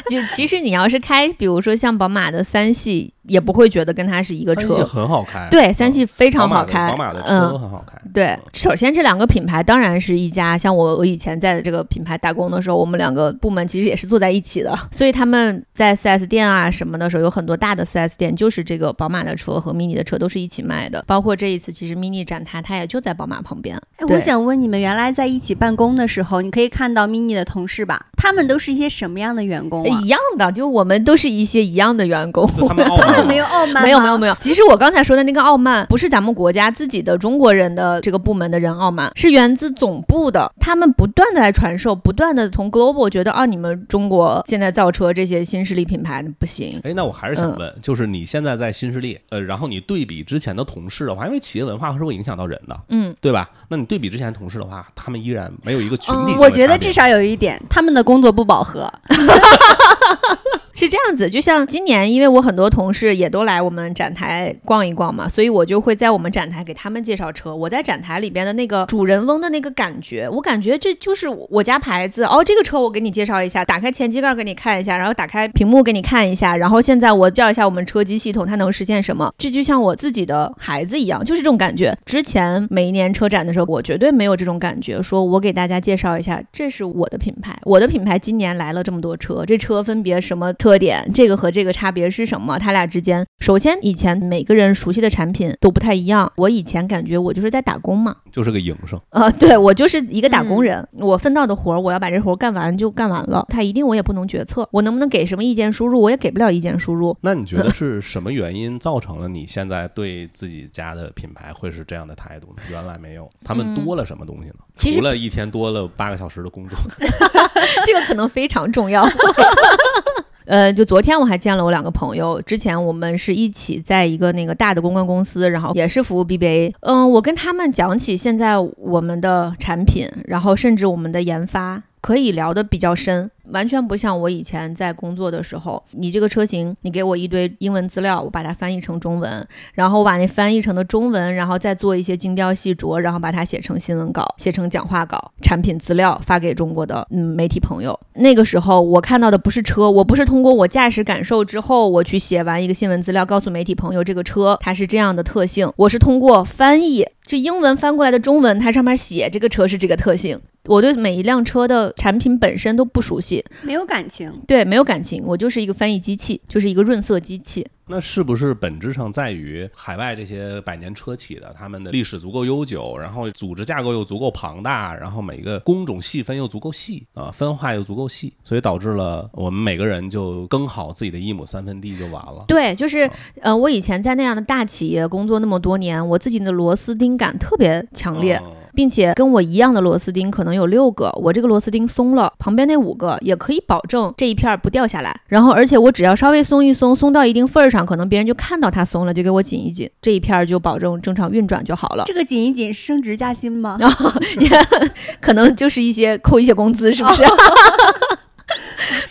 就其实你要是开，比如说像宝马的三系，也不会觉得跟它是一个三系车。很好开，对，三系非常好开，宝马的车嗯。很好开。对，首先这两个品牌当然是一家，像我我以前在这个品牌打工的时候，我们两个部门其实也是坐在一起的，所以他们在四 S 店啊什么的时候，有很多大的四 S 店就是这个宝马的车和 mini 的车都是一起卖的，包括这一次其实 mini 展台它也就在宝马旁边，哎，我想问你们，原来在一起办公的时候，你可以看到 mini 的同事吧？他们都是一些什么样的员工啊？一样的，就我们都是一些一样的员工，就他们 没有傲慢？没有没有没有，其实我刚才说的那个傲慢，不是咱们国家自己的中国人的这个部门的人傲慢，是源自总部的，他们不断的来传授，不断的从 global 觉得啊，你们中国现在造车这些新势力品牌不行，哎，那我还是想问，就是你现在在新势力，呃，然后你对比之前的同事的话，因为企业文化是会影响到人的，嗯，对吧？那你对比之前的同事的话，他们依然没有一个群体我觉得至少有一点，他们的工作不饱和。是这样子，就像今年，因为我很多同事也都来我们展台逛一逛嘛，所以我就会在我们展台给他们介绍车。我在展台里边的那个主人翁的那个感觉，我感觉这就是我家牌子哦。这个车我给你介绍一下，打开前机盖给你看一下，然后打开屏幕给你看一下，然后现在我叫一下我们车机系统，它能实现什么？这就像我自己的孩子一样，就是这种感觉。之前每一年车展的时候，我绝对没有这种感觉，说我给大家介绍一下，这是我的品牌，我的品牌今年来了这么多车，这车分别什么特点，这个和这个差别是什么？他俩之间，首先以前每个人熟悉的产品都不太一样，我以前感觉我就是在打工嘛，就是个营生。呃，对我就是一个打工人，我分到的活儿，我要把这活儿干完就干完了，他一定我也不能决策，我能不能给什么意见输入，我也给不了意见输入。那你觉得 是什么原因造成了你现在对自己家的品牌会是这样的态度呢？原来没有，他们多了什么东西呢？其实除了一天多了八个小时的工作，这个可能非常重要。呃，就昨天我还见了我两个朋友，之前我们是一起在一个那个大的公关公司，然后也是服务 BBA。嗯，我跟他们讲起现在我们的产品，然后甚至我们的研发，可以聊得比较深。完全不像我以前在工作的时候，你这个车型，你给我一堆英文资料，我把它翻译成中文，然后我把那翻译成的中文，然后再做一些精雕细琢，然后把它写成新闻稿，写成讲话稿、产品资料发给中国的嗯媒体朋友。那个时候我看到的不是车，我不是通过我驾驶感受之后，我去写完一个新闻资料，告诉媒体朋友这个车它是这样的特性，我是通过翻译这英文翻过来的中文，它上面写这个车是这个特性。我对每一辆车的产品本身都不熟悉，没有感情。对，没有感情，我就是一个翻译机器，就是一个润色机器。那是不是本质上在于海外这些百年车企的，他们的历史足够悠久，然后组织架构又足够庞大，然后每个工种细分又足够细啊，分化又足够细，所以导致了我们每个人就耕好自己的一亩三分地就完了。对，就是，呃，我以前在那样的大企业工作那么多年，我自己的螺丝钉感特别强烈。嗯并且跟我一样的螺丝钉可能有六个，我这个螺丝钉松了，旁边那五个也可以保证这一片儿不掉下来。然后，而且我只要稍微松一松，松到一定份儿上，可能别人就看到它松了，就给我紧一紧，这一片儿就保证正常运转就好了。这个紧一紧升职加薪吗？然 后 也可能就是一些扣一些工资，是不是？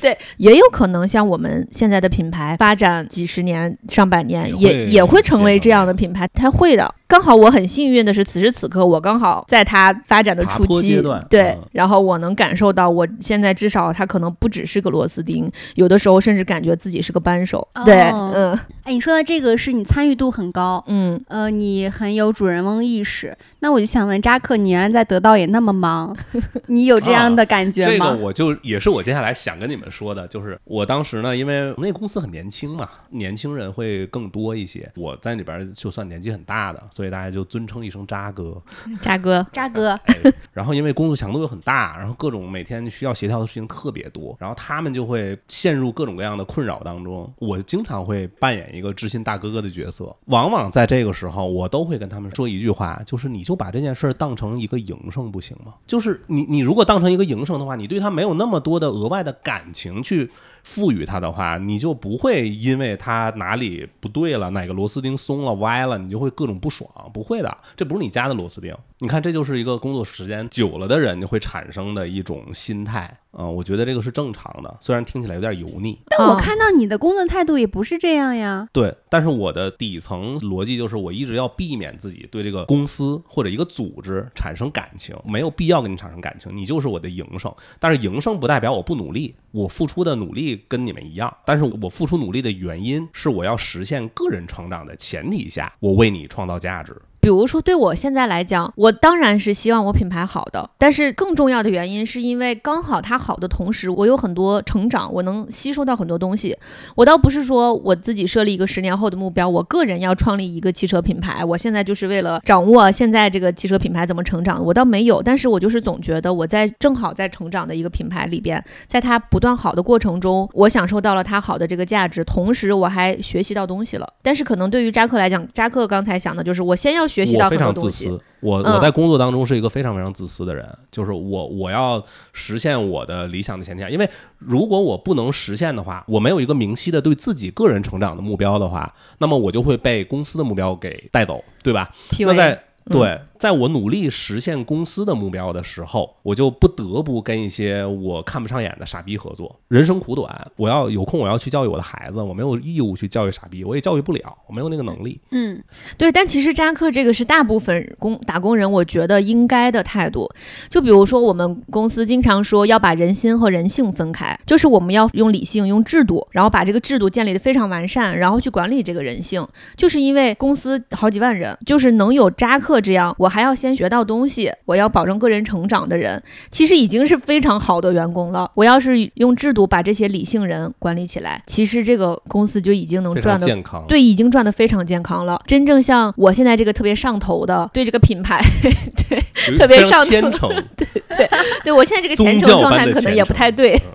对，也有可能像我们现在的品牌发展几十年、上百年，也会也也会成为这样的品牌，它会的。刚好我很幸运的是，此时此刻我刚好在它发展的初期阶段，对嗯，然后我能感受到，我现在至少它可能不只是个螺丝钉，有的时候甚至感觉自己是个扳手。对，哦嗯哎，你说的这个是你参与度很高，嗯，呃，你很有主人翁意识。那我就想问扎克，你原来在得到也那么忙，你有这样的感觉吗这吗？个我就也是我接下来想跟你们说的，就是我当时呢，因为那公司很年轻嘛，年轻人会更多一些。我在里边就算年纪很大的，所以大家就尊称一声渣哥。渣哥，渣哥，哎，然后因为工作强度又很大，然后各种每天需要协调的事情特别多，然后他们就会陷入各种各样的困扰当中。我经常会扮演一个知心大哥哥的角色，往往在这个时候，我都会跟他们说一句话，就是你就把这件事儿当成一个营生不行吗？就是你你如果当成一个营生的话，你对他没有那么多的额外的感情去赋予它的话，你就不会因为它哪里不对了，哪个螺丝钉松了歪了，你就会各种不爽。不会的，这不是你家的螺丝钉。你看，这就是一个工作时间久了的人你会产生的一种心态。嗯、我觉得这个是正常的，虽然听起来有点油腻。但我哦看到你的工作态度也不是这样呀。对，但是我的底层逻辑就是，我一直要避免自己对这个公司或者一个组织产生感情，没有必要跟你产生感情，你就是我的营生。但是营生不代表我不努力，我付出的努力跟你们一样，但是我付出努力的原因是我要实现个人成长的前提下，我为你创造价值。比如说对我现在来讲，我当然是希望我品牌好的，但是更重要的原因是因为刚好它好的同时，我有很多成长，我能吸收到很多东西。我倒不是说我自己设立一个十年后的目标，我个人要创立一个汽车品牌，我现在就是为了掌握现在这个汽车品牌怎么成长，我倒没有。但是我就是总觉得我在正好在成长的一个品牌里边，在它不断好的过程中，我享受到了它好的这个价值，同时我还学习到东西了。但是可能对于扎克来讲，扎克刚才想的就是我先要学习到我非。常自私，我嗯我在工作当中是一个非常非常自私的人，就是我我要实现我的理想的前提下，因为如果我不能实现的话，我没有一个明晰的对自己个人成长的目标的话，那么我就会被公司的目标给带走，对吧？那在对，在我努力实现公司的目标的时候，我就不得不跟一些我看不上眼的傻逼合作。人生苦短，我要有空，我要去教育我的孩子，我没有义务去教育傻逼，我也教育不了，我没有那个能力。嗯，对，但其实扎克这个是大部分工打工人我觉得应该的态度。就比如说，我们公司经常说要把人心和人性分开，就是我们要用理性、用制度，然后把这个制度建立的非常完善，然后去管理这个人性。就是因为公司好几万人，就是能有扎克这样，我还要先学到东西，我要保证个人成长的人，其实已经是非常好的员工了。我要是用制度把这些理性人管理起来，其实这个公司就已经能赚的健康，对，已经赚的非常健康了。真正像我现在这个特别上头的，对这个品牌，对特别上头，对，对对我现在这个宗虔诚状态可能也不太对，嗯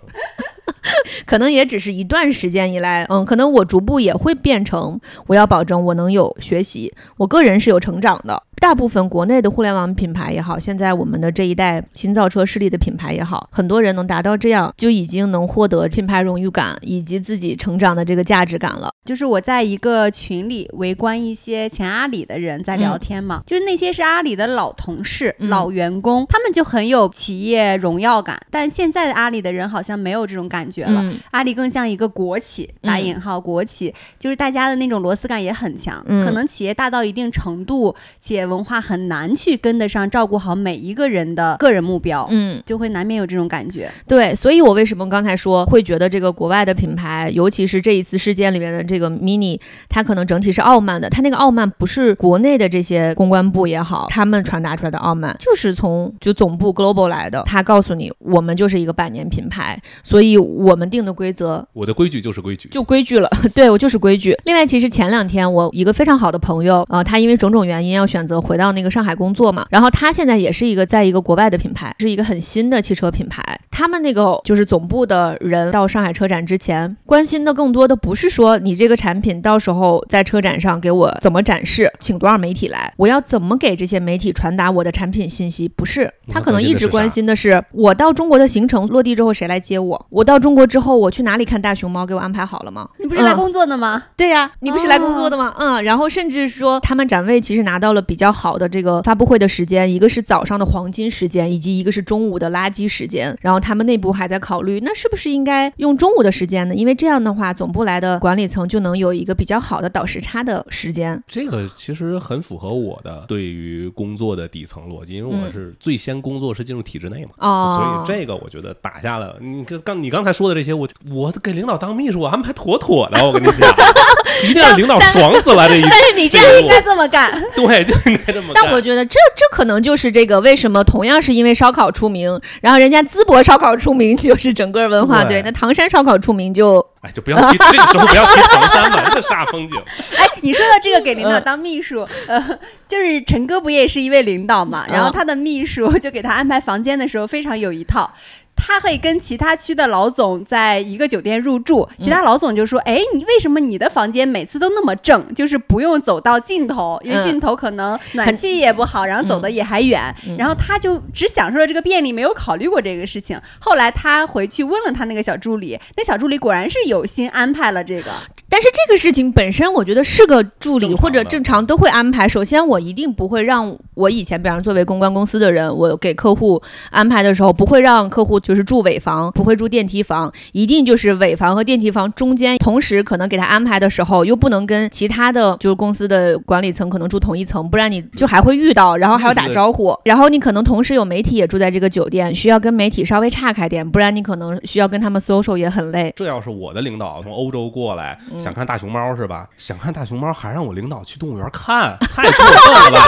可能也只是一段时间以来，嗯，可能我逐步也会变成，我要保证我能有学习，我个人是有成长的。大部分国内的互联网品牌也好，现在我们的这一代新造车势力的品牌也好，很多人能达到这样，就已经能获得品牌荣誉感以及自己成长的这个价值感了。就是我在一个群里围观一些前阿里的人在聊天嘛，就是那些是阿里的老同事、嗯老员工，他们就很有企业荣耀感。但现在的阿里的人好像没有这种感觉了，嗯阿里更像一个国企，打嗯引号国企，就是大家的那种螺丝感也很强。嗯可能企业大到一定程度，企业文化很难去跟得上，照顾好每一个人的个人目标，嗯，就会难免有这种感觉。对，所以我为什么刚才说会觉得这个国外的品牌，尤其是这一次事件里面的这个 mini，它可能整体是傲慢的。它那个傲慢不是国内的这些公关部也好，他们传达出来的傲慢，就是从就总部 global 来的。他告诉你，我们就是一个百年品牌，所以我们定的规则我的规矩就是规矩。就规矩了，对我就是规矩。另外，其实前两天我一个非常好的朋友，呃，他因为种种原因要选择回到那个上海工作嘛，然后他现在也是一个在一个国外的品牌，是一个很新的汽车品牌。他们那个就是总部的人到上海车展之前，关心的更多的不是说你这个产品到时候在车展上给我怎么展示，请多少媒体来，我要怎么给这些媒体传达我的产品信息，不是他可能一直关心的是我到中国的行程落地之后谁来接我，我到中国之后我去哪里看大熊猫，给我安排好了吗？你不是来嗯工作的吗？对呀、你不是来工作的吗？嗯，然后甚至说他们展位其实拿到了比较好的这个发布会的时间，一个是早上的黄金时间，以及一个是中午的垃圾时间。然后他们内部还在考虑，那是不是应该用中午的时间呢？因为这样的话，总部来的管理层就能有一个比较好的倒时差的时间。这个其实很符合我的对于工作的底层逻辑，因为我嗯是最先工作是进入体制内嘛，哦所以这个我觉得打下了。你刚刚你刚才说的这些，我我给领导当秘书，我安排妥妥的，我跟你讲，一定让领导爽死了这一。但是你这样应该这么干。对，就应该这么。但我觉得这这可能就是这个为什么同样是因为烧烤出名，然后人家淄博烧烤出名就是整个文化对对，那唐山烧烤出名就哎，就不要提这个时候不要提唐山了，这煞风景。哎，你说到这个给领导嗯当秘书，呃，就是陈哥不也是一位领导嘛？然后嗯他的秘书就给他安排房间的时候非常有一套。他会跟其他区的老总在一个酒店入住，其他老总就说：“哎，你为什么你的房间每次都那么正？就是不用走到尽头，因为嗯尽头可能暖气也不好，然后走的也还远。嗯然后他就只享受了这个便利，没有考虑过这个事情。后来他回去问了他那个小助理，那小助理果然是有心安排了这个。但是这个事情本身，我觉得是个助理或者正常都会安排。首先，我一定不会让我以前，比方作为公关公司的人，我给客户安排的时候，不会让客户就是住尾房，不会住电梯房，一定就是尾房和电梯房中间，同时可能给他安排的时候，又不能跟其他的就是公司的管理层可能住同一层，不然你就还会遇到，然后还要打招呼，然后你可能同时有媒体也住在这个酒店，需要跟媒体稍微岔开点，不然你可能需要跟他们 social 也很累。这要是我的领导从欧洲过来，嗯想看大熊猫是吧？想看大熊猫，还让我领导去动物园看，太过分了吧！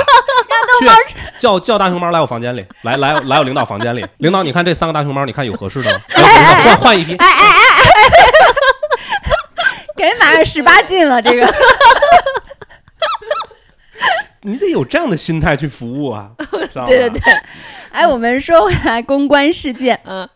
去叫叫大熊猫来我房间里，来来来我领导房间里。领导，你看这三个大熊猫，你看有合适的吗？哎哎哎换换一批。感觉马上十八禁了，这个 你得有这样的心态去服务啊？对对对，哎，我们说回来公关事件，嗯，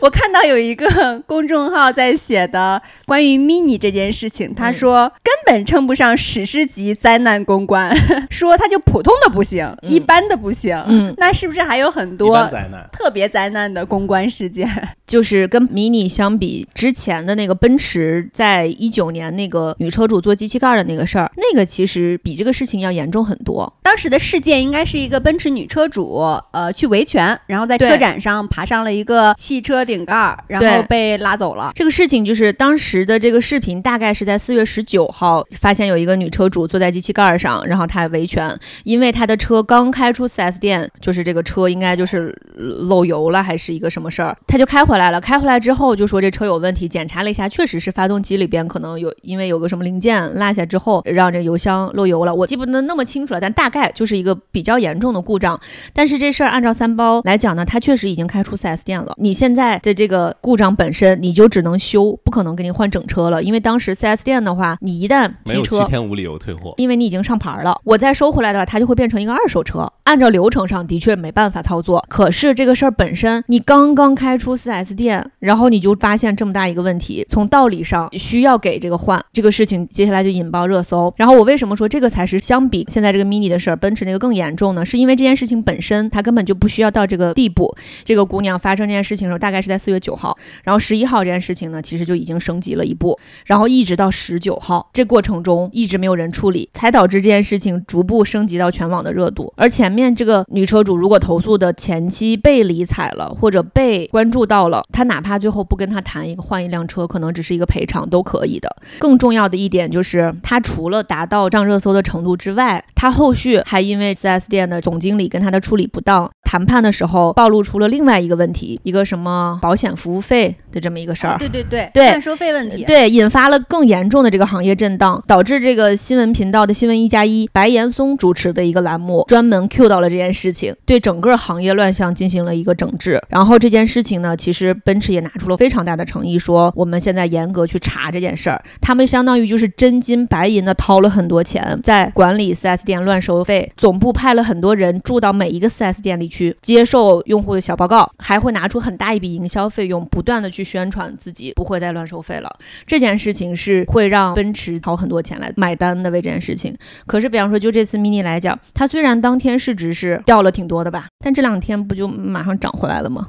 我看到有一个公众号在写的关于 mini 这件事情，他嗯说根本称不上史诗级灾难公关，说它就普通的不行，嗯一般的不行，嗯那是不是还有很多灾难。特别灾难的公关事件？就是跟 MINI 相比，之前的那个奔驰在一九年那个女车主做机器盖儿的那个事儿，那个其实比这个事情要严重很多。当时的事件应该是一个奔驰女车主，呃，去维权，然后在车展上爬上了一个汽车顶盖儿，然后被拉走了。这个事情就是当时的这个视频，大概是在四月十九号发现有一个女车主坐在机器盖儿上，然后她维权，因为她的车刚开出 4S 店，就是这个车应该就是呃漏油了还是一个什么事儿，她就开回来了。开回来之后就说这车有问题，检查了一下，确实是发动机里边可能有因为有个什么零件落下之后，让这油箱漏油了。我记不得那么清楚了，但大概就是一个比较严重的故障。但是这事儿按照三包来讲呢，它确实已经开出 4S 店了。你现在的这个故障本身，你就只能修，不可能给你换整车了。因为当时 4S 店的话，你一旦没有七。天无理由退货。因为你已经上牌了，我再收回来的话，它就会变成一个二手车。按照流程上的确没办法操作，可是这个事儿本身，你刚刚开出 4S 店，然后你就发现这么大一个问题，从道理上需要给这个换这个事情，接下来就引爆热搜。然后我为什么说这个才是相比现在这个 mini 的事儿，奔驰那个更严重呢？是因为这件事情本身它根本就不需要到这个地步。这个姑娘发生这件事情的时候，大概是在四月九号，然后十一号这件事情呢，其实就已经升级了一步，然后一直到十九号，这过程中一直没有人处理，才导致这件事情逐步升级到全网的热度。而且面这个女车主如果投诉的前期被理睬了，或者被关注到了，她哪怕最后不跟她谈一个换一辆车，可能只是一个赔偿都可以的。更重要的一点就是，她除了达到上热搜的程度之外，她后续还因为 4S 店的总经理跟她的处理不当，谈判的时候暴露出了另外一个问题，一个什么保险服务费的这么一个事儿。对对对，对算收费问题。对，引发了更严重的这个行业震荡，导致这个新闻频道的新闻一加一白岩松主持的一个栏目专门 Q 到了这件事情，对整个行业乱象进行了一个整治。然后这件事情呢，其实奔驰也拿出了非常大的诚意，说我们现在严格去查这件事儿。他们相当于就是真金白银的掏了很多钱，在管理 4S 店乱收费，总部派了很多人住到每一个 4S 店里去接受用户的小报告，还会拿出很大一笔营销费用，不断的去宣传自己不会再乱收费了。这件事情是会让奔驰掏很多钱来买单的，为这件事情。可是，比方说就这次 mini 来讲，它虽然当天是市值是掉了挺多的吧，但这两天不就马上涨回来了吗？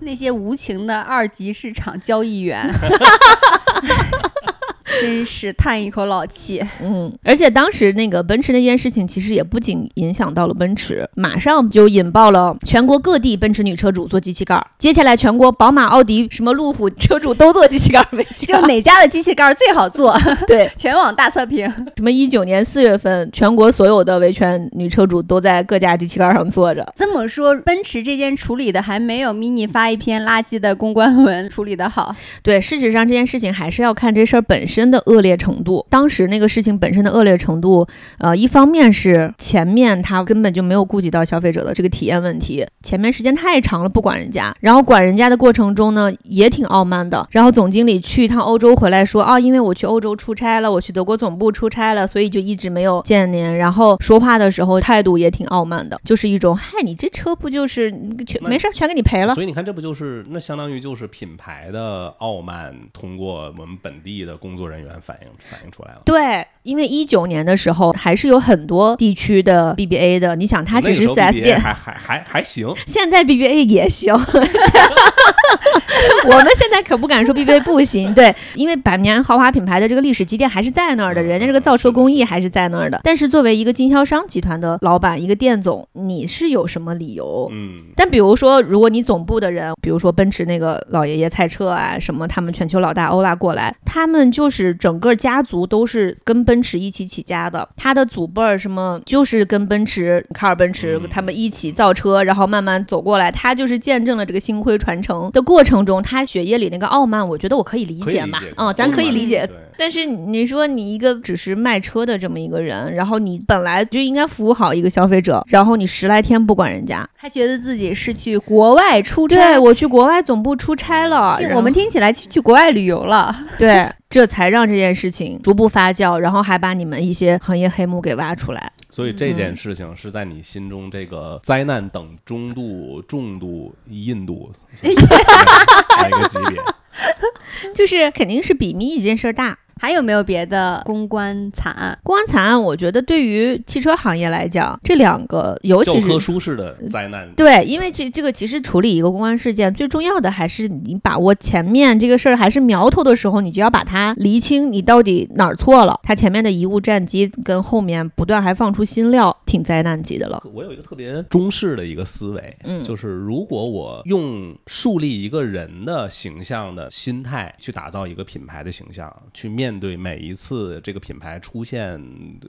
那些无情的二级市场交易员，真是叹一口老气。嗯，而且当时那个奔驰那件事情，其实也不仅影响到了奔驰，马上就引爆了全国各地奔驰女车主做机器盖儿。接下来，全国宝马、奥迪、什么路虎车主都做机器盖儿，没就哪家的机器盖儿最好做？对，全网大测评。什么一九年四月份，全国所有的维权女车主都在各家机器盖儿上坐着。这么说，奔驰这件处理的还没有 mini 发一篇垃圾的公关文处理的好。对，事实上这件事情还是要看这事儿本身的恶劣程度。当时那个事情本身的恶劣程度，呃，一方面是前面他根本就没有顾及到消费者的这个体验问题，前面时间太长了不管人家，然后管人家的过程中呢也挺傲慢的。然后总经理去一趟欧洲回来说啊，因为我去欧洲出差了，我去德国总部出差了，所以就一直没有见您。然后说话的时候态度也挺傲慢的，就是一种嗨，你这车不就是全没事全给你赔了。所以你看，这不就是那相当于就是品牌的傲慢，通过我们本地的工作人员反映反映出来了。对，因为一九年的时候还是有很多地区的 BBA 的，你想它只是那个时候 4S 店，还还还还行，现在 BBA 也行，我们现在可不敢说必备不行，对，因为百年豪华品牌的这个历史积淀还是在那儿的，人家这个造车工艺还是在那儿的。但是作为一个经销商集团的老板，一个店总，你是有什么理由？嗯，但比如说，如果你总部的人，比如说奔驰那个老爷爷蔡澈啊，什么他们全球老大欧拉过来，他们就是整个家族都是跟奔驰一起起家的，他的祖辈儿什么就是跟奔驰、卡尔奔驰嗯他们一起造车，然后慢慢走过来，他就是见证了这个星辉传承的过程中，他血液里那个傲慢，我觉得我可以理解，解嘛嗯，咱可以理解。但是你说你一个只是卖车的这么一个人，然后你本来就应该服务好一个消费者，然后你十来天不管人家，还觉得自己是去国外出差。对我去国外总部出差了，我们听起来去去国外旅游了。对，这才让这件事情逐步发酵，然后还把你们一些行业黑幕给挖出来。所以这件嗯事情是在你心中这个灾难等中度、重度、印度哪一个级别？就是肯定是比蜜这件事儿大。还有没有别的公关惨案？公关惨案，我觉得对于汽车行业来讲，这两个尤其是科书式的灾难。对，因为这这个其实处理一个公关事件，最重要的还是你把握前面这个事儿还是苗头的时候，你就要把它厘清，你到底哪儿错了。它前面的贻误战机跟后面不断还放出新料，挺灾难级的了。我有一个特别中式的一个思维，嗯就是如果我用树立一个人的形象的心态去打造一个品牌的形象，去面面对每一次这个品牌出现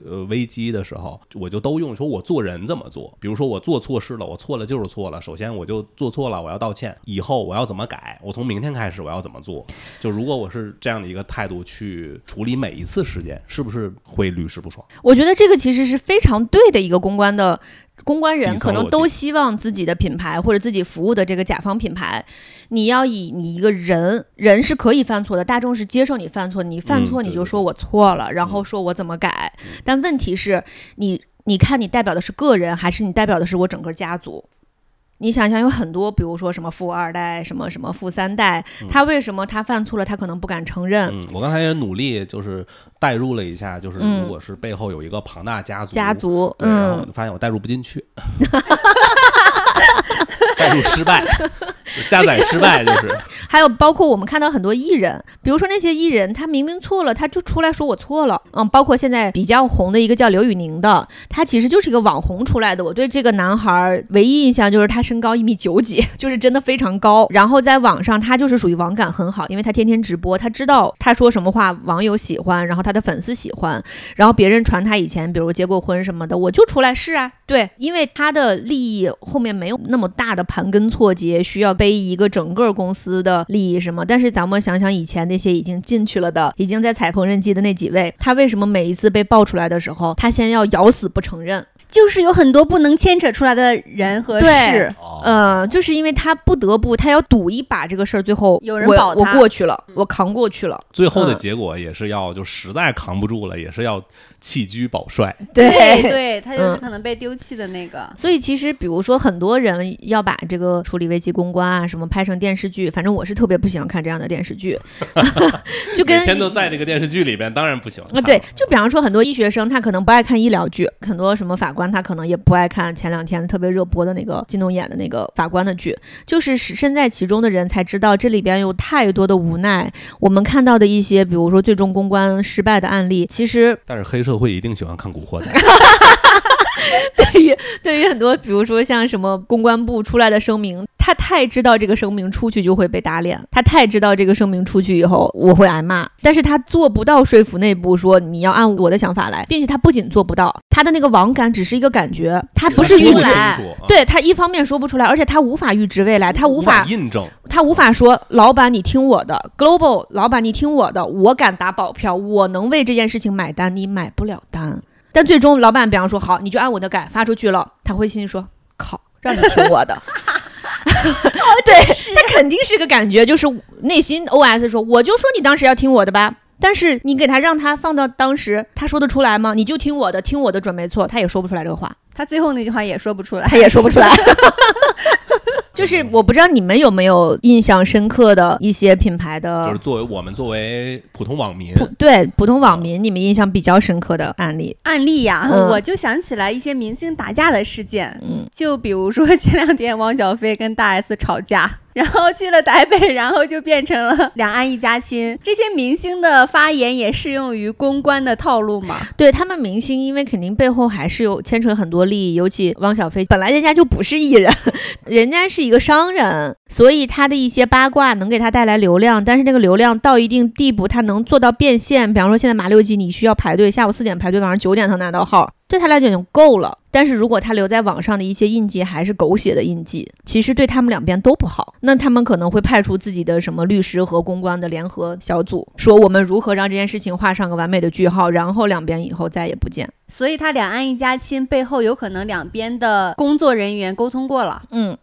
呃危机的时候，我就都用说我做人怎么做。比如说我做错事了，我错了就是错了，首先我就做错了，我要道歉，以后我要怎么改，我从明天开始我要怎么做。就如果我是这样的一个态度去处理每一次事件，是不是会屡试不爽？我觉得这个其实是非常对的一个公关的。公关人可能都希望自己的品牌或者自己服务的这个甲方品牌，你要以你一个人，人是可以犯错的，大众是接受你犯错，你犯嗯错你就说我错了，然后说我怎么改。但问题是你，你看你代表的是个人，还是你代表的是我整个家族？你想想，有很多，比如说什么富二代，什么什么富三代，他为什么他犯错了，他可能不敢承认？嗯，我刚才也努力就是代入了一下，就是嗯如果是背后有一个庞大家族，家族，对，然后嗯，发现我代入不进去，代入失败，加载失败就是，还有包括我们看到很多艺人，比如说那些艺人，他明明错了，他就出来说我错了。嗯，包括现在比较红的一个叫刘宇宁的，他其实就是一个网红出来的。我对这个男孩儿唯一印象就是他身高一米九几，就是真的非常高。然后在网上他就是属于网感很好，因为他天天直播，他知道他说什么话网友喜欢，然后他的粉丝喜欢，然后别人传他以前比如结过婚什么的，我就出来是啊，对，因为他的利益后面没有那么大的盘根错节，需要被背一个整个公司的利益什么。但是咱们想想以前那些已经进去了的，已经在踩缝纫机的那几位，他为什么每一次被爆出来的时候，他先要咬死不承认？就是有很多不能牵扯出来的人和对事。嗯，呃，就是因为他不得不，他要赌一把这个事儿，最后有人我我保他。过去了，我扛过去了。最后的嗯结果也是要就实在扛不住了，也是要弃车保帅，对对，他就是嗯可能被丢弃的那个。所以其实，比如说很多人要把这个处理危机公关啊，什么拍成电视剧，反正我是特别不喜欢看这样的电视剧，就跟每天都在这个电视剧里边，当然不喜欢啊，对，就比方说很多医学生他可能不爱看医疗剧，很多什么法官他可能也不爱看前两天特别热播的那个靳东演的那个法官的剧，就是是身在其中的人才知道这里边有太多的无奈。我们看到的一些，比如说最终公关失败的案例，其实但是黑社会一定喜欢看《古惑仔》，对于对于很多，比如说像什么公关部出来的声明，他太知道这个声明出去就会被打脸，他太知道这个声明出去以后我会挨骂，但是他做不到说服内部说你要按我的想法来，并且他不仅做不到，他的那个网感只是一个感觉，他不是预来。对他一方面说不出来，而且他无法预知未来，他无无法，印证，他无法说老板你听我的，global 老板你听我的，我敢打保票，我能为这件事情买单，你买不了单。但最终老板比方说好，你就按我的改发出去了，他会心里说靠，让你听我的。对他肯定是个感觉，就是内心 OS 说，我就说你当时要听我的吧。但是你给他让他放到当时，他说得出来吗？你就听我的，听我的准没错，他也说不出来这个话。他最后那句话也说不出来，他也说不出来。就是我不知道你们有没有印象深刻的一些品牌的，就是作为我们作为普通网民，普对普通网民，你们印象比较深刻的案例。案例呀，嗯。我就想起来一些明星打架的事件，嗯，就比如说前两天汪小菲跟大 S 吵架，然后去了台北，然后就变成了两岸一家亲。这些明星的发言也适用于公关的套路吗？对他们明星，因为肯定背后还是有牵扯很多利益，尤其汪小菲本来人家就不是艺人，人家是一个商人，所以他的一些八卦能给他带来流量，但是那个流量到一定地步，他能做到变现。比方说现在马六甲你需要排队，下午四点排队，晚上九点才拿到号，对他来讲就够了。但是如果他留在网上的一些印记还是狗血的印记，其实对他们两边都不好。那他们可能会派出自己的什么律师和公关的联合小组，说我们如何让这件事情画上个完美的句号，然后两边以后再也不见。所以他两岸一家亲背后有可能两边的工作人员沟通过了。嗯，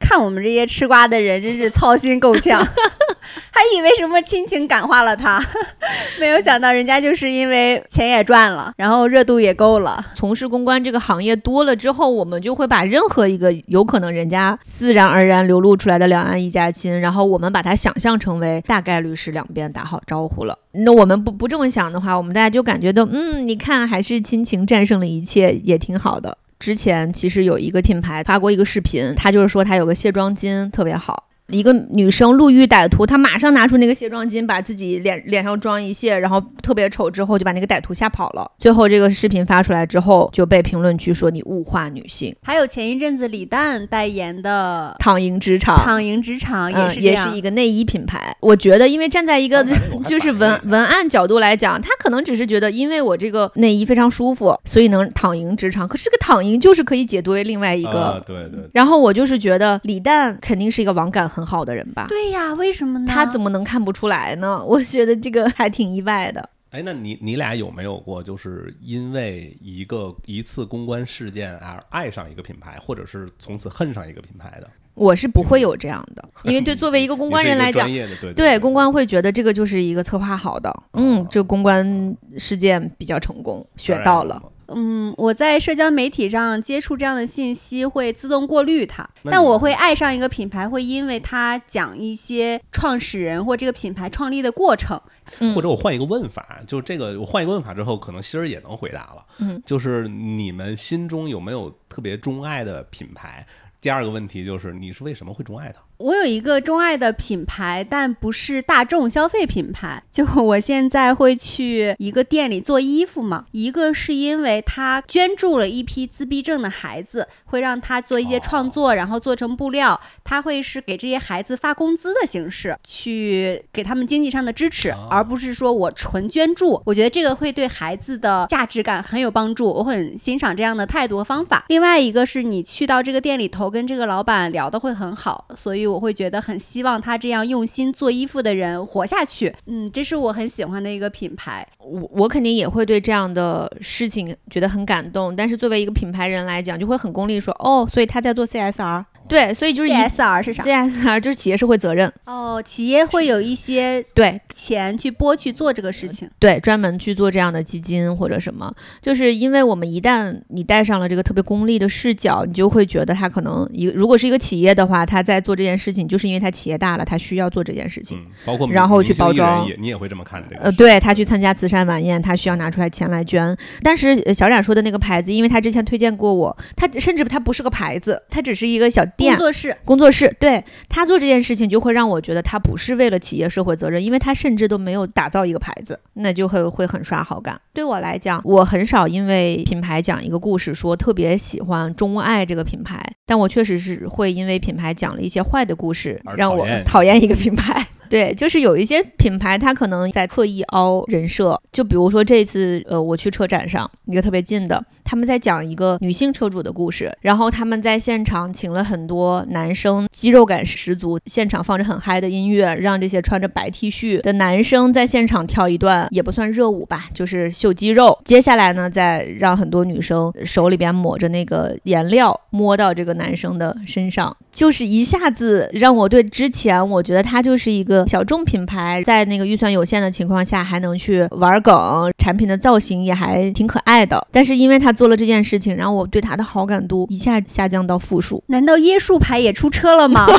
看我们这些吃瓜的人真是操心够呛，还以为什么亲情感化了他，没有想到人家就是因为钱也赚了，然后热度也够了。从事公关这个行业多了之后，我们就会把任何一个有可能人家自然而然流露出来的两岸一家亲，然后我们把它想象成为大概率是两边打好招呼了。那我们不不这么想的话，我们大家就感觉到，嗯，你看还是亲情战胜了一切，也挺好的。之前其实有一个品牌发过一个视频，他就是说他有个卸妆巾特别好。一个女生路遇歹徒，她马上拿出那个卸妆巾，把自己脸脸上妆一卸，然后特别丑，之后就把那个歹徒吓跑了。最后这个视频发出来之后，就被评论区说你物化女性。还有前一阵子李诞代言的躺赢职场，躺赢职场也是、嗯、也是一个内衣品牌。我觉得，因为站在一个 就是文文案角度来讲，他可能只是觉得，因为我这个内衣非常舒服，所以能躺赢职场。可是这个躺赢就是可以解读为另外一个，啊、对对。然后我就是觉得李诞肯定是一个网感很。很好的人吧？对呀，为什么呢？他怎么能看不出来呢？我觉得这个还挺意外的。哎，那你你俩有没有过，就是因为一个一次公关事件而爱上一个品牌，或者是从此恨上一个品牌的？我是不会有这样的，因为对作为一个公关人来讲，对对对公关会觉得这个就是一个策划好的，嗯，这个公关事件比较成功，学到了。嗯，我在社交媒体上接触这样的信息会自动过滤它，但我会爱上一个品牌，会因为它讲一些创始人或这个品牌创立的过程。嗯、或者我换一个问法，就这个我换一个问法之后，可能希儿也能回答了。嗯，就是你们心中有没有特别钟爱的品牌？第二个问题就是你是为什么会钟爱它？我有一个钟爱的品牌，但不是大众消费品牌。就我现在会去一个店里做衣服嘛，一个是因为他捐助了一批自闭症的孩子，会让他做一些创作，然后做成布料，他会是给这些孩子发工资的形式，去给他们经济上的支持，而不是说我纯捐助。我觉得这个会对孩子的价值感很有帮助，我很欣赏这样的态度和方法。另外一个是你去到这个店里头，跟这个老板聊的会很好，所以我会觉得很希望他这样用心做衣服的人活下去。嗯，这是我很喜欢的一个品牌。我我肯定也会对这样的事情觉得很感动，但是作为一个品牌人来讲，就会很功利说，哦，所以他在做 CSR。对，所以就是 CSR 是啥？CSR 就是企业社会责任。哦，企业会有一些对钱去拨去做这个事情，对，专门去做这样的基金或者什么。就是因为我们一旦你带上了这个特别功利的视角，你就会觉得他可能一个如果是一个企业的话，他在做这件事情，就是因为他企业大了，他需要做这件事情，嗯、包括然后去包装。也你也会这么看这个？呃，对他去参加慈善晚宴，他需要拿出来钱来捐。但是小冉说的那个牌子，因为他之前推荐过我，他甚至他不是个牌子，他只是一个小店工作室。工作室对他做这件事情，就会让我觉得他不是为了企业社会责任，因为他甚至都没有打造一个牌子，那就会会很刷好感。对我来讲，我很少因为品牌讲一个故事，说特别喜欢钟爱这个品牌，但我确实是会因为品牌讲了一些坏的故事，让我讨厌一个品牌。对，就是有一些品牌，它可能在刻意凹人设，就比如说这次，呃，我去车展上一个特别近的，他们在讲一个女性车主的故事，然后他们在现场请了很多男生，肌肉感十足，现场放着很嗨的音乐，让这些穿着白 T 恤的男生在现场跳一段也不算热舞吧，就是秀肌肉。接下来呢，再让很多女生手里边抹着那个颜料，摸到这个男生的身上，就是一下子让我对之前我觉得他就是一个。小众品牌在那个预算有限的情况下，还能去玩梗，产品的造型也还挺可爱的。但是因为他做了这件事情，然后我对他的好感度一下下降到负数。难道椰树牌也出车了吗？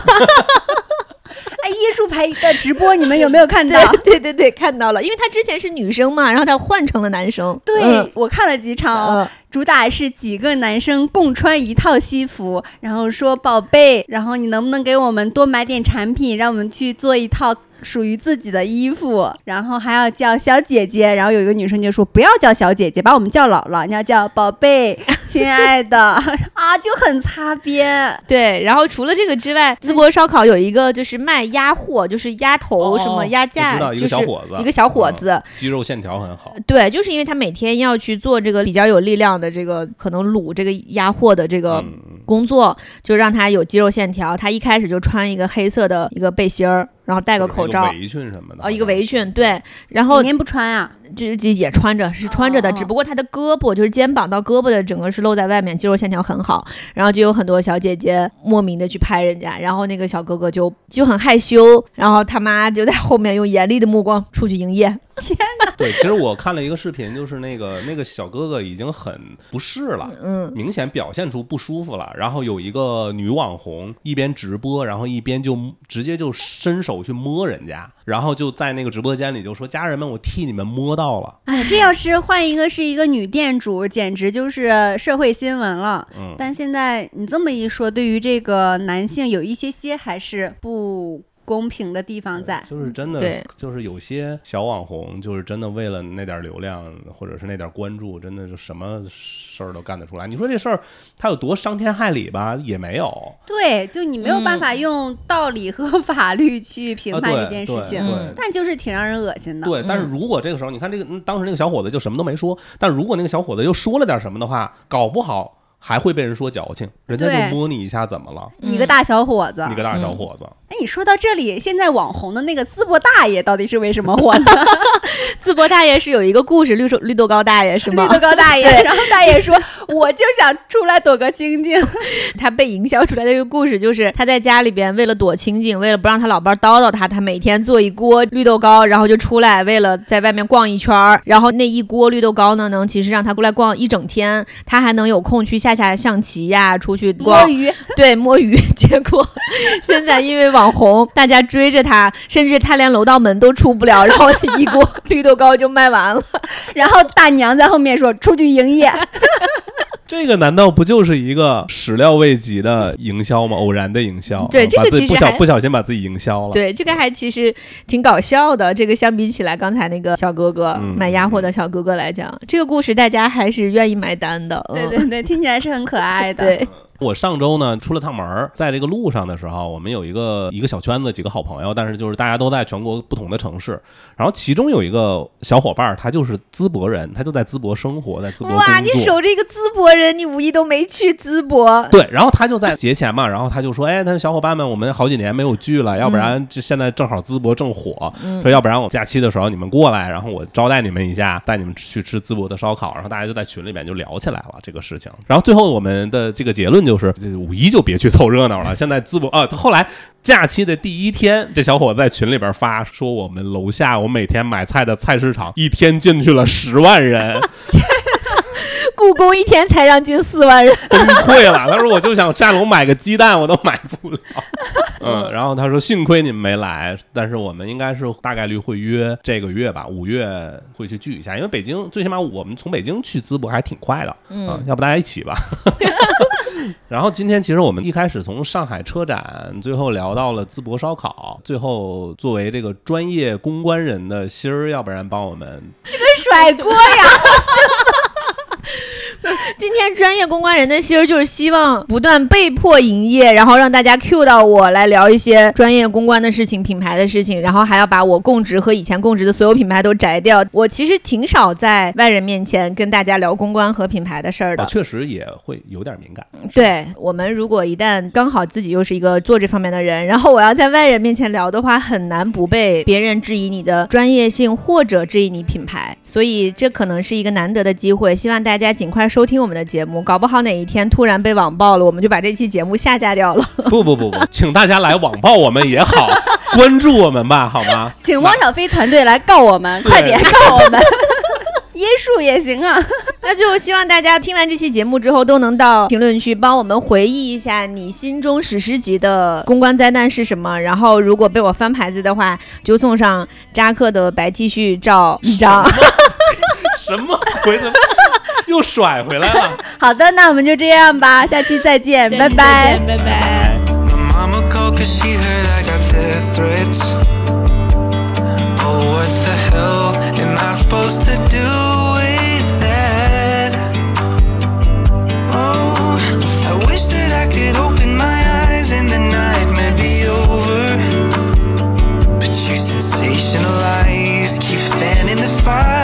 哎，椰树牌的直播你们有没有看到？对对对，看到了，因为他之前是女生嘛，然后他换成了男生。对、嗯、我看了几场。呃主打是几个男生共穿一套西服，然后说宝贝，然后你能不能给我们多买点产品，让我们去做一套。属于自己的衣服，然后还要叫小姐姐，然后有一个女生就说不要叫小姐姐，把我们叫姥姥，你要叫宝贝、亲爱的 啊，就很擦边。对，然后除了这个之外，淄博烧烤有一个就是卖鸭货，就是鸭头什么鸭架，哦一个小伙子，一个小伙子，嗯，肌肉线条很好。对，就是因为他每天要去做这个比较有力量的这个可能卤这个鸭货的这个工作，就让他有肌肉线条。他一开始就穿一个黑色的一个背心儿。然后戴个口罩，围裙什么的，哦，一个围裙，对，然后您不穿啊，就就也穿着，是穿着的，只不过他的胳膊就是肩膀到胳膊的整个是露在外面，肌肉线条很好，然后就有很多小姐姐莫名的去拍人家，然后那个小哥哥就就很害羞，然后他妈就在后面用严厉的目光出去营业。对，其实我看了一个视频，就是那个那个小哥哥已经很不适了，嗯，明显表现出不舒服了。然后有一个女网红一边直播，然后一边就直接就伸手去摸人家，然后就在那个直播间里就说：“家人们，我替你们摸到了。”哎，这要是换一个是一个女店主，简直就是社会新闻了。嗯，但现在你这么一说，对于这个男性有一些些还是不。公平的地方在，就是真的，就是有些小网红，就是真的为了那点流量或者是那点关注，真的就什么事儿都干得出来。你说这事儿他有多伤天害理吧？也没有。对，就你没有办法用道理和法律去评判这件事情，对，但就是挺让人恶心的。对，但是如果这个时候，你看这个当时那个小伙子就什么都没说，但如果那个小伙子又说了点什么的话，搞不好。还会被人说矫情，人家就摸你一下，怎么了？你个大小伙子，你个大小伙子。哎，你说到这里，现在网红的那个淄博大爷到底是为什么火呢？淄博大爷是有一个故事，绿豆绿豆糕大爷是吗？绿豆糕大爷，然后大爷说，我就想出来躲个清静。他被营销出来的这个故事，就是他在家里边为了躲清静，为了不让他老伴叨叨他，他每天做一锅绿豆糕，然后就出来，为了在外面逛一圈儿。然后那一锅绿豆糕呢，能其实让他过来逛一整天，他还能有空去下下象棋呀，出去摸鱼，对，摸鱼。结果现在因为网红，大家追着他，甚至他连楼道门都出不了，然后一锅绿豆糕就卖完了。然后大娘在后面说：“出去营业。”这个难道不就是一个始料未及的营销吗？偶然的营销，对，这个其实不小不小心把自己营销了。对，这个还其实挺搞笑的。这个相比起来，刚才那个小哥哥买鸭货的小哥哥来讲，这个故事大家还是愿意买单的。对对对，听起来是很可爱的。对。我上周呢出了趟门儿，在这个路上的时候，我们有一个一个小圈子，几个好朋友，但是就是大家都在全国不同的城市。然后其中有一个小伙伴，他就是淄博人，他就在淄博生活，在淄博哇，你守着一个淄博人，你五一都没去淄博？对，然后他就在节前嘛，然后他就说，哎，他小伙伴们，我们好几年没有聚了，要不然这现在正好淄博正火，说要不然我假期的时候你们过来，然后我招待你们一下，带你们去吃淄博的烧烤。然后大家就在群里面就聊起来了这个事情。然后最后我们的这个结论就就是，五一。就别去凑热闹了。现在淄博啊，后来假期的第一天，这小伙子在群里边发说，我们楼下我每天买菜的菜市场一天进去了十万人，故宫一天才让进四万人，崩溃了。他说我就想下楼买个鸡蛋，我都买不了。嗯，然后他说幸亏你们没来，但是我们应该是大概率会约这个月吧，五月会去聚一下，因为北京最起码我们从北京去淄博还挺快的，嗯，要不大家一起吧。然后今天其实我们一开始从上海车展，最后聊到了淄博烧烤，最后作为这个专业公关人的心儿，要不然帮我们是个甩锅呀。今天专业公关人的心儿就是希望不断被迫营业，然后让大家 Q 到我来聊一些专业公关的事情、品牌的事情，然后还要把我供职和以前供职的所有品牌都摘掉。我其实挺少在外人面前跟大家聊公关和品牌的事儿的，确实也会有点敏感。对我们如果一旦刚好自己又是一个做这方面的人，然后我要在外人面前聊的话，很难不被别人质疑你的专业性或者质疑你品牌，所以这可能是一个难得的机会，希望大家尽快收听我们。的节目，搞不好哪一天突然被网暴了，我们就把这期节目下架掉了。不不不不，请大家来网暴我们也好，关注我们吧，好吗？请汪小菲团队来告我们，快点告我们，椰树也行啊。那就希望大家听完这期节目之后，都能到评论区帮我们回忆一下你心中史诗级的公关灾难是什么。然后，如果被我翻牌子的话，就送上扎克的白 T 恤照一张。什么回的？又甩回来了。好的那我们就这样吧下期再见 拜拜。拜拜。Keep fanning the fire.